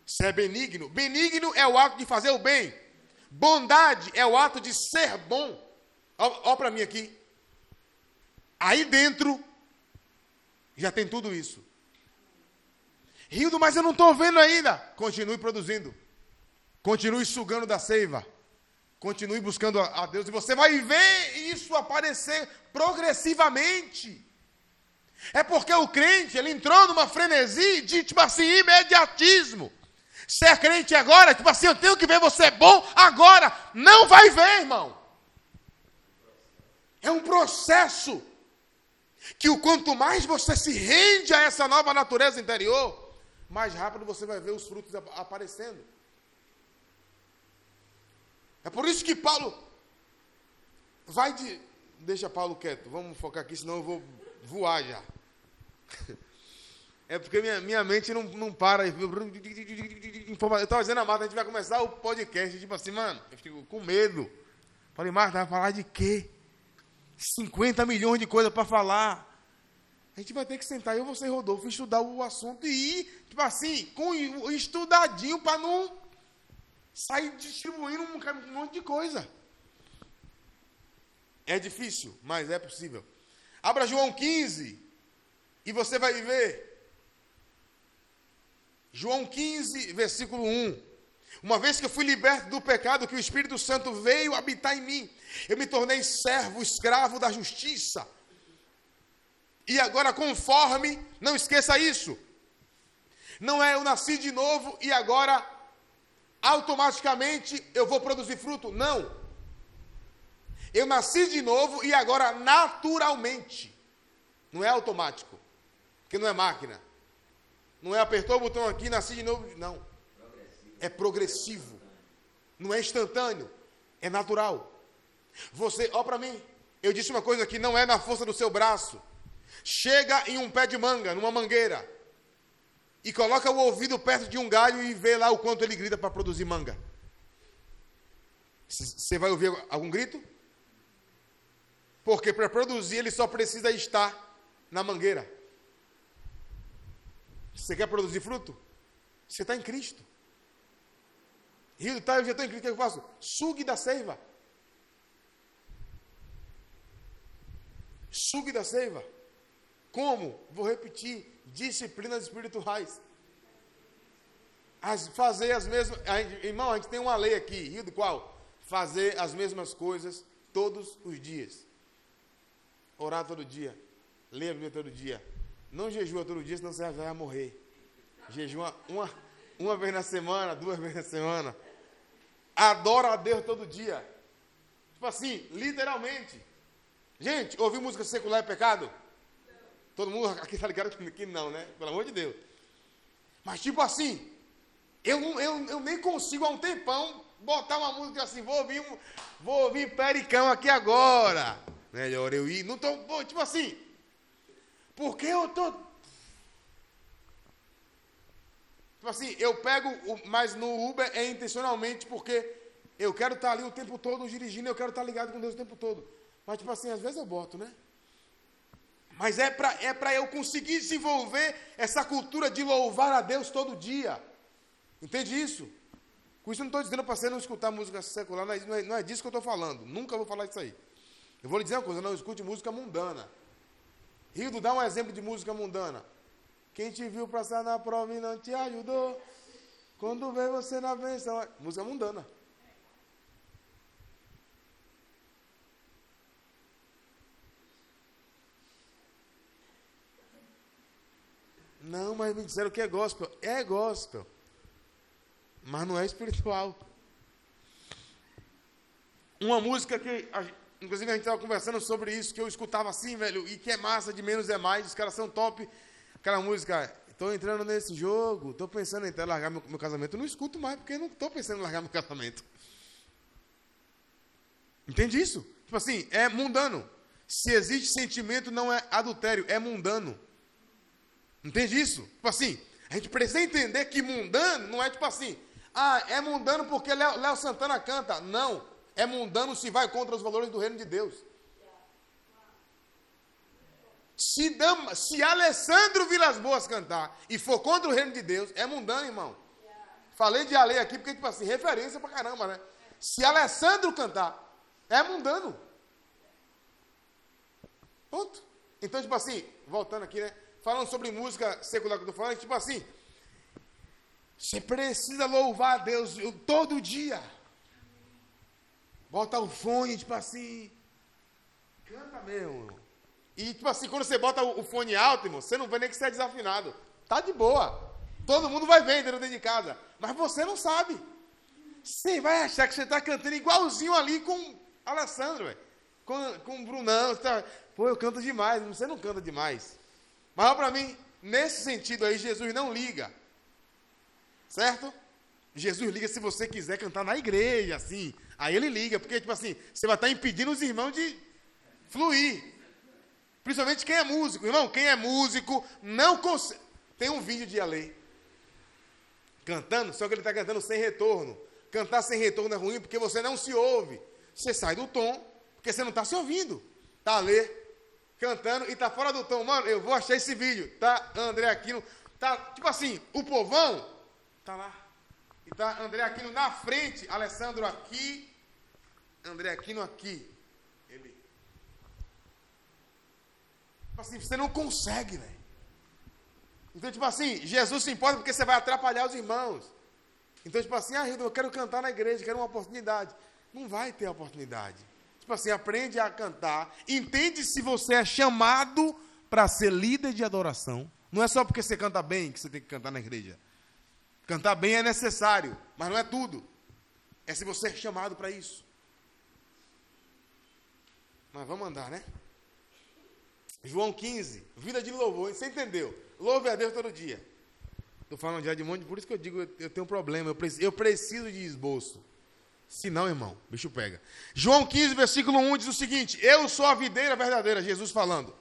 Você é benigno. Benigno é o ato de fazer o bem. Bondade é o ato de ser bom. Olha para mim aqui. Aí dentro já tem tudo isso. Rildo, mas eu não estou vendo ainda. Continue produzindo. Continue sugando da seiva. Continue buscando a Deus. E você vai ver isso aparecer progressivamente. É porque o crente, ele entrou numa frenesi de, tipo assim, imediatismo. Ser crente agora, tipo assim, eu tenho que ver você bom agora. Não vai ver, irmão. É um processo que o quanto mais você se rende a essa nova natureza interior, mais rápido você vai ver os frutos aparecendo. É por isso que Paulo vai de. Deixa Paulo quieto, vamos focar aqui, senão eu vou voar já. É porque minha, minha mente não, não para. Eu estava dizendo a Marta, a gente vai começar o podcast, tipo assim, mano, eu fico com medo. Falei, Marta, vai falar de quê? 50 milhões de coisas para falar. A gente vai ter que sentar, eu, você e Rodolfo, estudar o assunto e ir, tipo assim, com estudadinho para não sair distribuindo um monte de coisa. É difícil, mas é possível. Abra João 15 e você vai ver João 15, versículo 1. Uma vez que eu fui liberto do pecado, que o Espírito Santo veio habitar em mim, eu me tornei servo, escravo da justiça. E agora, conforme, não esqueça isso, não é eu nasci de novo e agora automaticamente eu vou produzir fruto. Não. Eu nasci de novo e agora naturalmente. Não é automático, porque não é máquina. Não é apertou o botão aqui, nasci de novo. Não. É progressivo. Não é instantâneo. É natural. Você, ó para mim. Eu disse uma coisa que não é na força do seu braço. Chega em um pé de manga, numa mangueira. E coloca o ouvido perto de um galho e vê lá o quanto ele grita para produzir manga. Você vai ouvir algum grito? Porque para produzir ele só precisa estar na mangueira. Você quer produzir fruto? Você está em Cristo. Rio, tá, eu já estou em Cristo, o que eu faço? Sugue da seiva. Sugue da seiva. Como? Vou repetir: disciplinas espirituais. As, fazer as mesmas. A irmão, a gente tem uma lei aqui, rio do qual? Fazer as mesmas coisas todos os dias. Orar todo dia. Ler a Bíblia todo dia. Não jejua todo dia, senão você vai morrer. Jejua uma, uma vez na semana, duas vezes na semana. Adora a Deus todo dia. Tipo assim, literalmente. Gente, ouvir música secular é pecado? Todo mundo aqui está ligado que não, né? Pelo amor de Deus. Mas tipo assim, eu, eu, eu nem consigo há um tempão botar uma música assim, vou ouvir, vou ouvir Pericão aqui agora. Melhor eu ir. Não tô, tipo assim. Porque eu tô. Tipo assim, eu pego, mas no Uber é intencionalmente porque eu quero estar ali o tempo todo dirigindo, eu quero estar ligado com Deus o tempo todo. Mas, tipo assim, às vezes eu boto, né? Mas é para é pra eu conseguir desenvolver essa cultura de louvar a Deus todo dia. Entende isso? Com isso eu não estou dizendo para você não escutar música secular, não é, não, é, é disso que eu estou falando. Nunca vou falar isso aí. Eu vou lhe dizer uma coisa, não escute música mundana. Rildo, dá um exemplo de música mundana. Quem te viu passar na prova e não te ajudou, quando vê você na benção. Música mundana. Não, mas me disseram que é gospel. É gospel. Mas não é espiritual. Uma música que, inclusive, a gente estava conversando sobre isso, que eu escutava assim, velho, e que é massa, de menos é mais, os caras são top. Aquela música, estou entrando nesse jogo, estou pensando em até largar meu, meu casamento. Eu não escuto mais, porque eu não estou pensando em largar meu casamento. Entende isso? Tipo assim, é mundano. Se existe sentimento, não é adultério, é mundano. Entende isso? Tipo assim, a gente precisa entender que mundano não é tipo assim, ah, é mundano porque Léo, Léo Santana canta. Não, é mundano se vai contra os valores do reino de Deus. Se, Dama, se Alessandro Vilas Boas cantar e for contra o reino de Deus, é mundano, irmão. Falei de Ale aqui porque, tipo assim, referência pra caramba, né? Se Alessandro cantar, é mundano. Ponto. Então, tipo assim, voltando aqui, né? falando sobre música secular que eu estou falando, tipo assim, você precisa louvar a Deus todo dia. Bota o fone, tipo assim, canta mesmo. E tipo assim, quando você bota o fone alto, irmão, você não vê nem que você é desafinado. Tá de boa. Todo mundo vai ver dentro de casa. Mas você não sabe. Você vai achar que você está cantando igualzinho ali com Alessandro, véio. com, com o Brunão. Tá... Pô, eu canto demais. Você não canta demais. Mas para mim, nesse sentido aí, Jesus não liga. Certo? Jesus liga se você quiser cantar na igreja, assim. Aí ele liga, porque, tipo assim, você vai estar impedindo os irmãos de fluir. Principalmente quem é músico. Irmão, quem é músico não consegue. Tem um vídeo de Ale cantando, só que ele está cantando sem retorno. Cantar sem retorno é ruim porque você não se ouve. Você sai do tom, porque você não está se ouvindo. Tá, Ale? cantando e tá fora do tom. Mano, eu vou achar esse vídeo. Tá André Aquino. Tá, tipo assim, o povão tá lá. E tá André Aquino na frente, Alessandro aqui, André Aquino aqui. Ele. Tipo assim, você não consegue, velho. Então, tipo assim, Jesus se importa porque você vai atrapalhar os irmãos. Então, tipo assim, ah, eu quero cantar na igreja, quero uma oportunidade. Não vai ter oportunidade. Tipo assim, aprende a cantar. Entende se você é chamado para ser líder de adoração. Não é só porque você canta bem que você tem que cantar na igreja. Cantar bem é necessário, mas não é tudo. É se você é chamado para isso. Mas vamos andar, né? João 15, vida de louvor. Você entendeu? Louve a Deus todo dia. Estou falando de Edmundo, por isso que eu digo, eu tenho um problema. Eu preciso, eu preciso de esboço. Se não, irmão, bicho pega. João 15, versículo 1 diz o seguinte: Eu sou a videira verdadeira, Jesus falando.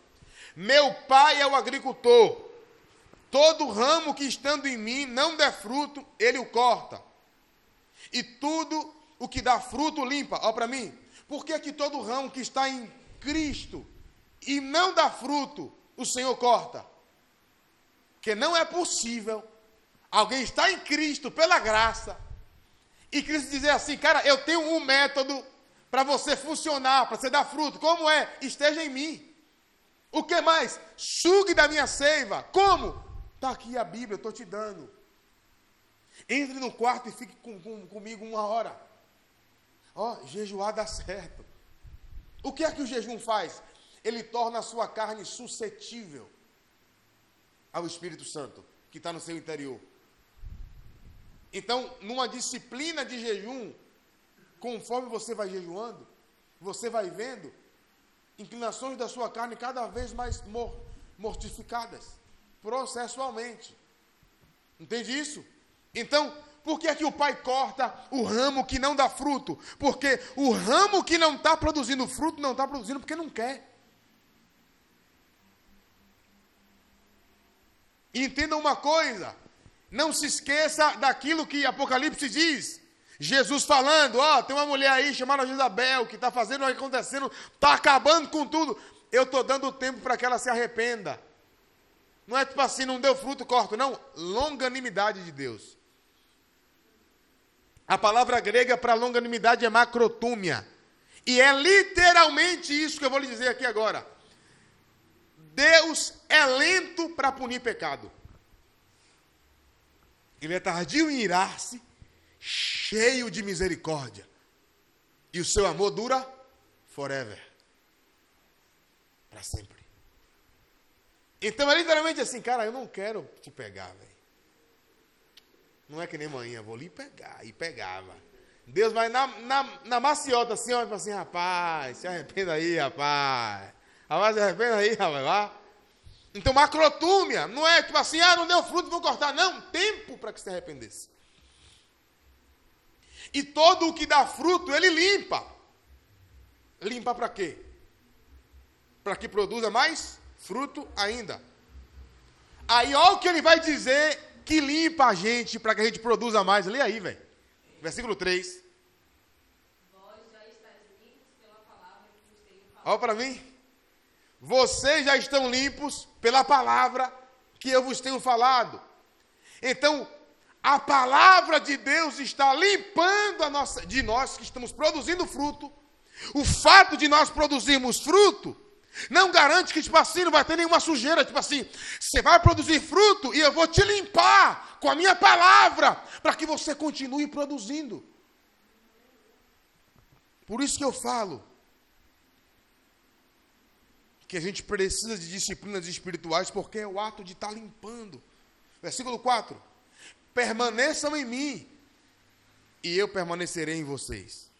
Meu pai é o agricultor. Todo ramo que estando em mim não der fruto, ele o corta. E tudo o que dá fruto limpa. Olha para mim. Por que, que todo ramo que está em Cristo e não dá fruto, o Senhor corta? Porque não é possível alguém estar em Cristo pela graça e Cristo dizer assim, cara, eu tenho um método para você funcionar, para você dar fruto. Como é? Esteja em mim. O que mais? Sugue da minha seiva. Como? Está aqui a Bíblia, eu estou te dando. Entre no quarto e fique com, com, comigo uma hora. Ó, oh, jejuar dá certo. O que é que o jejum faz? Ele torna a sua carne suscetível ao Espírito Santo, que está no seu interior. Então, numa disciplina de jejum, conforme você vai jejuando, você vai vendo inclinações da sua carne cada vez mais mortificadas, processualmente. Entende isso? Então, por que é que o pai corta o ramo que não dá fruto? Porque o ramo que não está produzindo fruto não está produzindo porque não quer. Entenda uma coisa: não se esqueça daquilo que Apocalipse diz. Jesus falando, ó, oh, tem uma mulher aí chamada Jezabel que está fazendo, acontecendo, está acabando com tudo. Eu estou dando tempo para que ela se arrependa. Não é tipo assim, não deu fruto, corto, não. Longanimidade de Deus. A palavra grega para longanimidade é macrotúmia. E é literalmente isso que eu vou lhe dizer aqui agora. Deus é lento para punir pecado. Ele é tardio em irar-se, cheio de misericórdia. E o seu amor dura forever. Para sempre. Então é literalmente assim, cara, eu não quero te pegar, velho. Não é que nem manhã, vou lhe pegar. E pegava. Deus vai na, na, na maciota assim, olha assim, rapaz, se arrependa aí, rapaz. Rapaz, se arrependa aí, rapaz, vá. Então, macrotúmia, não é tipo assim, ah, não deu fruto, vou cortar. Não, tempo para que se arrependesse. E todo o que dá fruto, ele limpa. Limpa para quê? Para que produza mais fruto ainda. Aí, olha o que ele vai dizer que limpa a gente para que a gente produza mais. Lê aí, velho. Versículo 3. Olha para mim. Vocês já estão limpos pela palavra que eu vos tenho falado. Então, a palavra de Deus está limpando nossa, de nós que estamos produzindo fruto. O fato de nós produzirmos fruto não garante que, tipo assim, não vai ter nenhuma sujeira. Tipo assim, você vai produzir fruto e eu vou te limpar com a minha palavra para que você continue produzindo. Por isso que eu falo que a gente precisa de disciplinas espirituais, porque é o ato de estar tá limpando. Versículo 4: Permaneçam em mim, e eu permanecerei em vocês.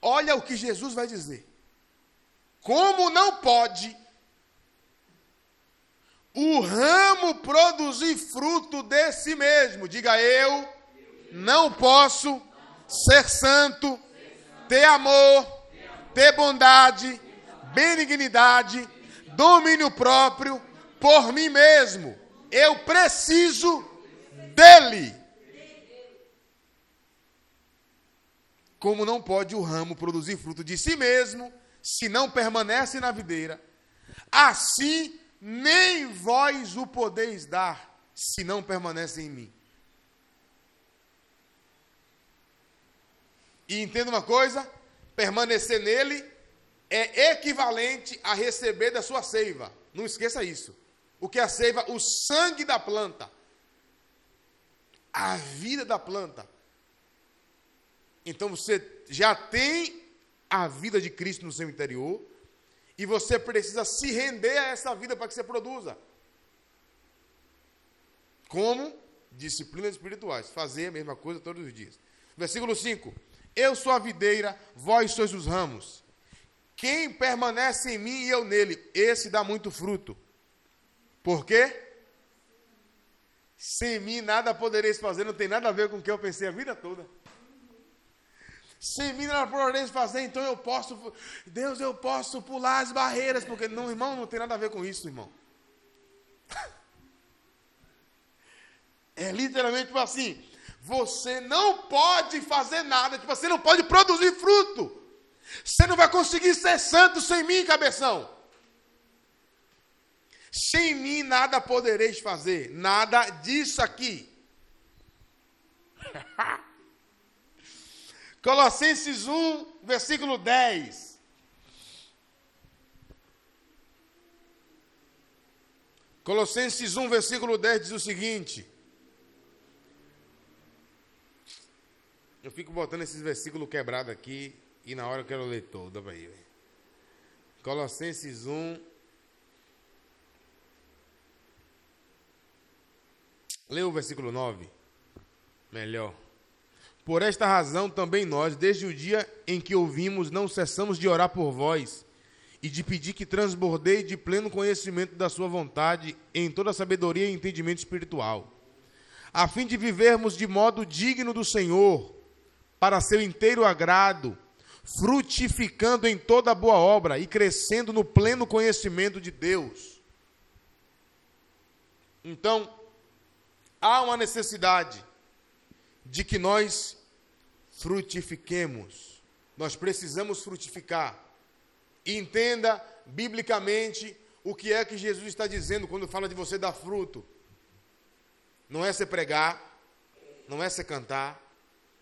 Olha o que Jesus vai dizer. Como não pode o ramo produzir fruto de si mesmo? Diga eu, não posso ser santo, ter amor, ter bondade, benignidade, domínio próprio por mim mesmo. Eu preciso dele. Como não pode o ramo produzir fruto de si mesmo, se não permanece na videira, assim nem vós o podeis dar, se não permanece em mim. E entenda uma coisa: permanecer nele é equivalente a receber da sua seiva. Não esqueça isso. O que é a seiva? O sangue da planta. A vida da planta. Então você já tem a vida de Cristo no seu interior e você precisa se render a essa vida para que você produza. Como? Disciplinas espirituais. Fazer a mesma coisa todos os dias. Versículo 5: Eu sou a videira, vós sois os ramos. Quem permanece em mim e eu nele, esse dá muito fruto. Por quê? Sem mim nada podereis fazer, não tem nada a ver com o que eu pensei a vida toda. Sem mim não podereis fazer, então eu posso, Deus, eu posso pular as barreiras, porque não, irmão, não tem nada a ver com isso, irmão. É literalmente tipo assim: você não pode fazer nada, tipo, você não pode produzir fruto. Você não vai conseguir ser santo sem mim, cabeção. Sem mim nada podereis fazer, nada disso aqui. Colossenses 1, versículo 10. Colossenses 1, versículo 10 diz o seguinte. Eu fico botando esses versículos quebrados aqui e na hora eu quero ler toda. Vai. Colossenses 1. Leu o versículo 9. Melhor. Por esta razão também nós, desde o dia em que ouvimos, não cessamos de orar por vós e de pedir que transbordeie de pleno conhecimento da sua vontade em toda sabedoria e entendimento espiritual, a fim de vivermos de modo digno do Senhor, para seu inteiro agrado, frutificando em toda boa obra e crescendo no pleno conhecimento de Deus. Então, há uma necessidade de que nós frutifiquemos. Nós precisamos frutificar. Entenda biblicamente o que é que Jesus está dizendo quando fala de você dar fruto. Não é você pregar, não é você cantar,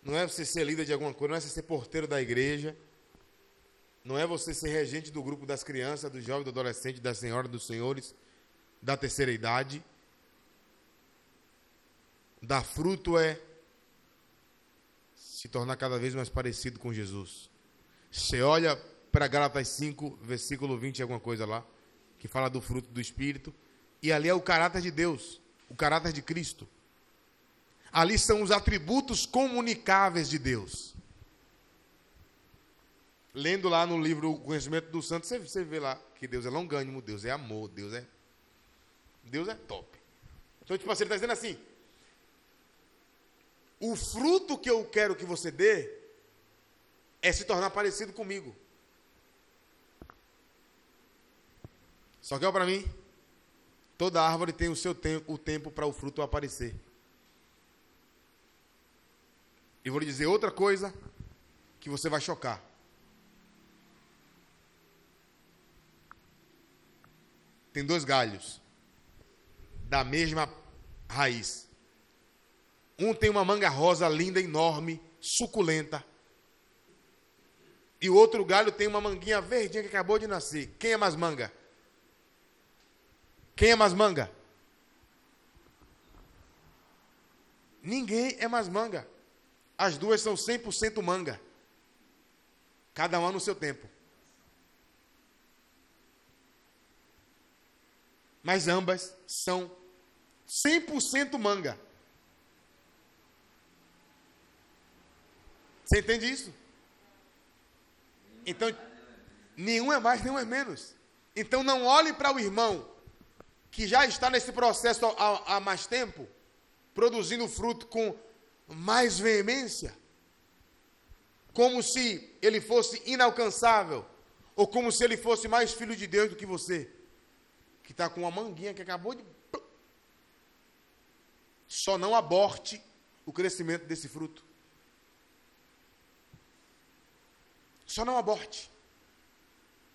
não é você ser líder de alguma coisa, não é você ser porteiro da igreja, não é você ser regente do grupo das crianças, dos jovens, do adolescente, da senhora, dos senhores, da terceira idade. Dar fruto é se tornar cada vez mais parecido com Jesus. Você olha para Gálatas 5, versículo 20, alguma coisa lá, que fala do fruto do Espírito, e ali é o caráter de Deus, o caráter de Cristo. Ali são os atributos comunicáveis de Deus. Lendo lá no livro O Conhecimento do Santo, você, você vê lá que Deus é longânimo, Deus é amor, Deus é. Deus é top. Então, tipo assim, ele está dizendo assim: o fruto que eu quero que você dê é se tornar parecido comigo. Só que olha para mim, toda árvore tem o seu tempo, o tempo para o fruto aparecer. E vou lhe dizer outra coisa que você vai chocar. Tem dois galhos da mesma raiz. Um tem uma manga rosa linda, enorme, suculenta. E o outro galho tem uma manguinha verdinha que acabou de nascer. Quem é mais manga? Quem é mais manga? Ninguém é mais manga. As duas são 100% manga. Cada uma no seu tempo. Mas ambas são 100% manga. Você entende isso? Então, nenhum é mais, nenhum é menos. Então, não olhe para o irmão que já está nesse processo há, há mais tempo, produzindo fruto com mais veemência, como se ele fosse inalcançável, ou como se ele fosse mais filho de Deus do que você, que está com uma manguinha que acabou de. Só não aborte o crescimento desse fruto. Só não aborte.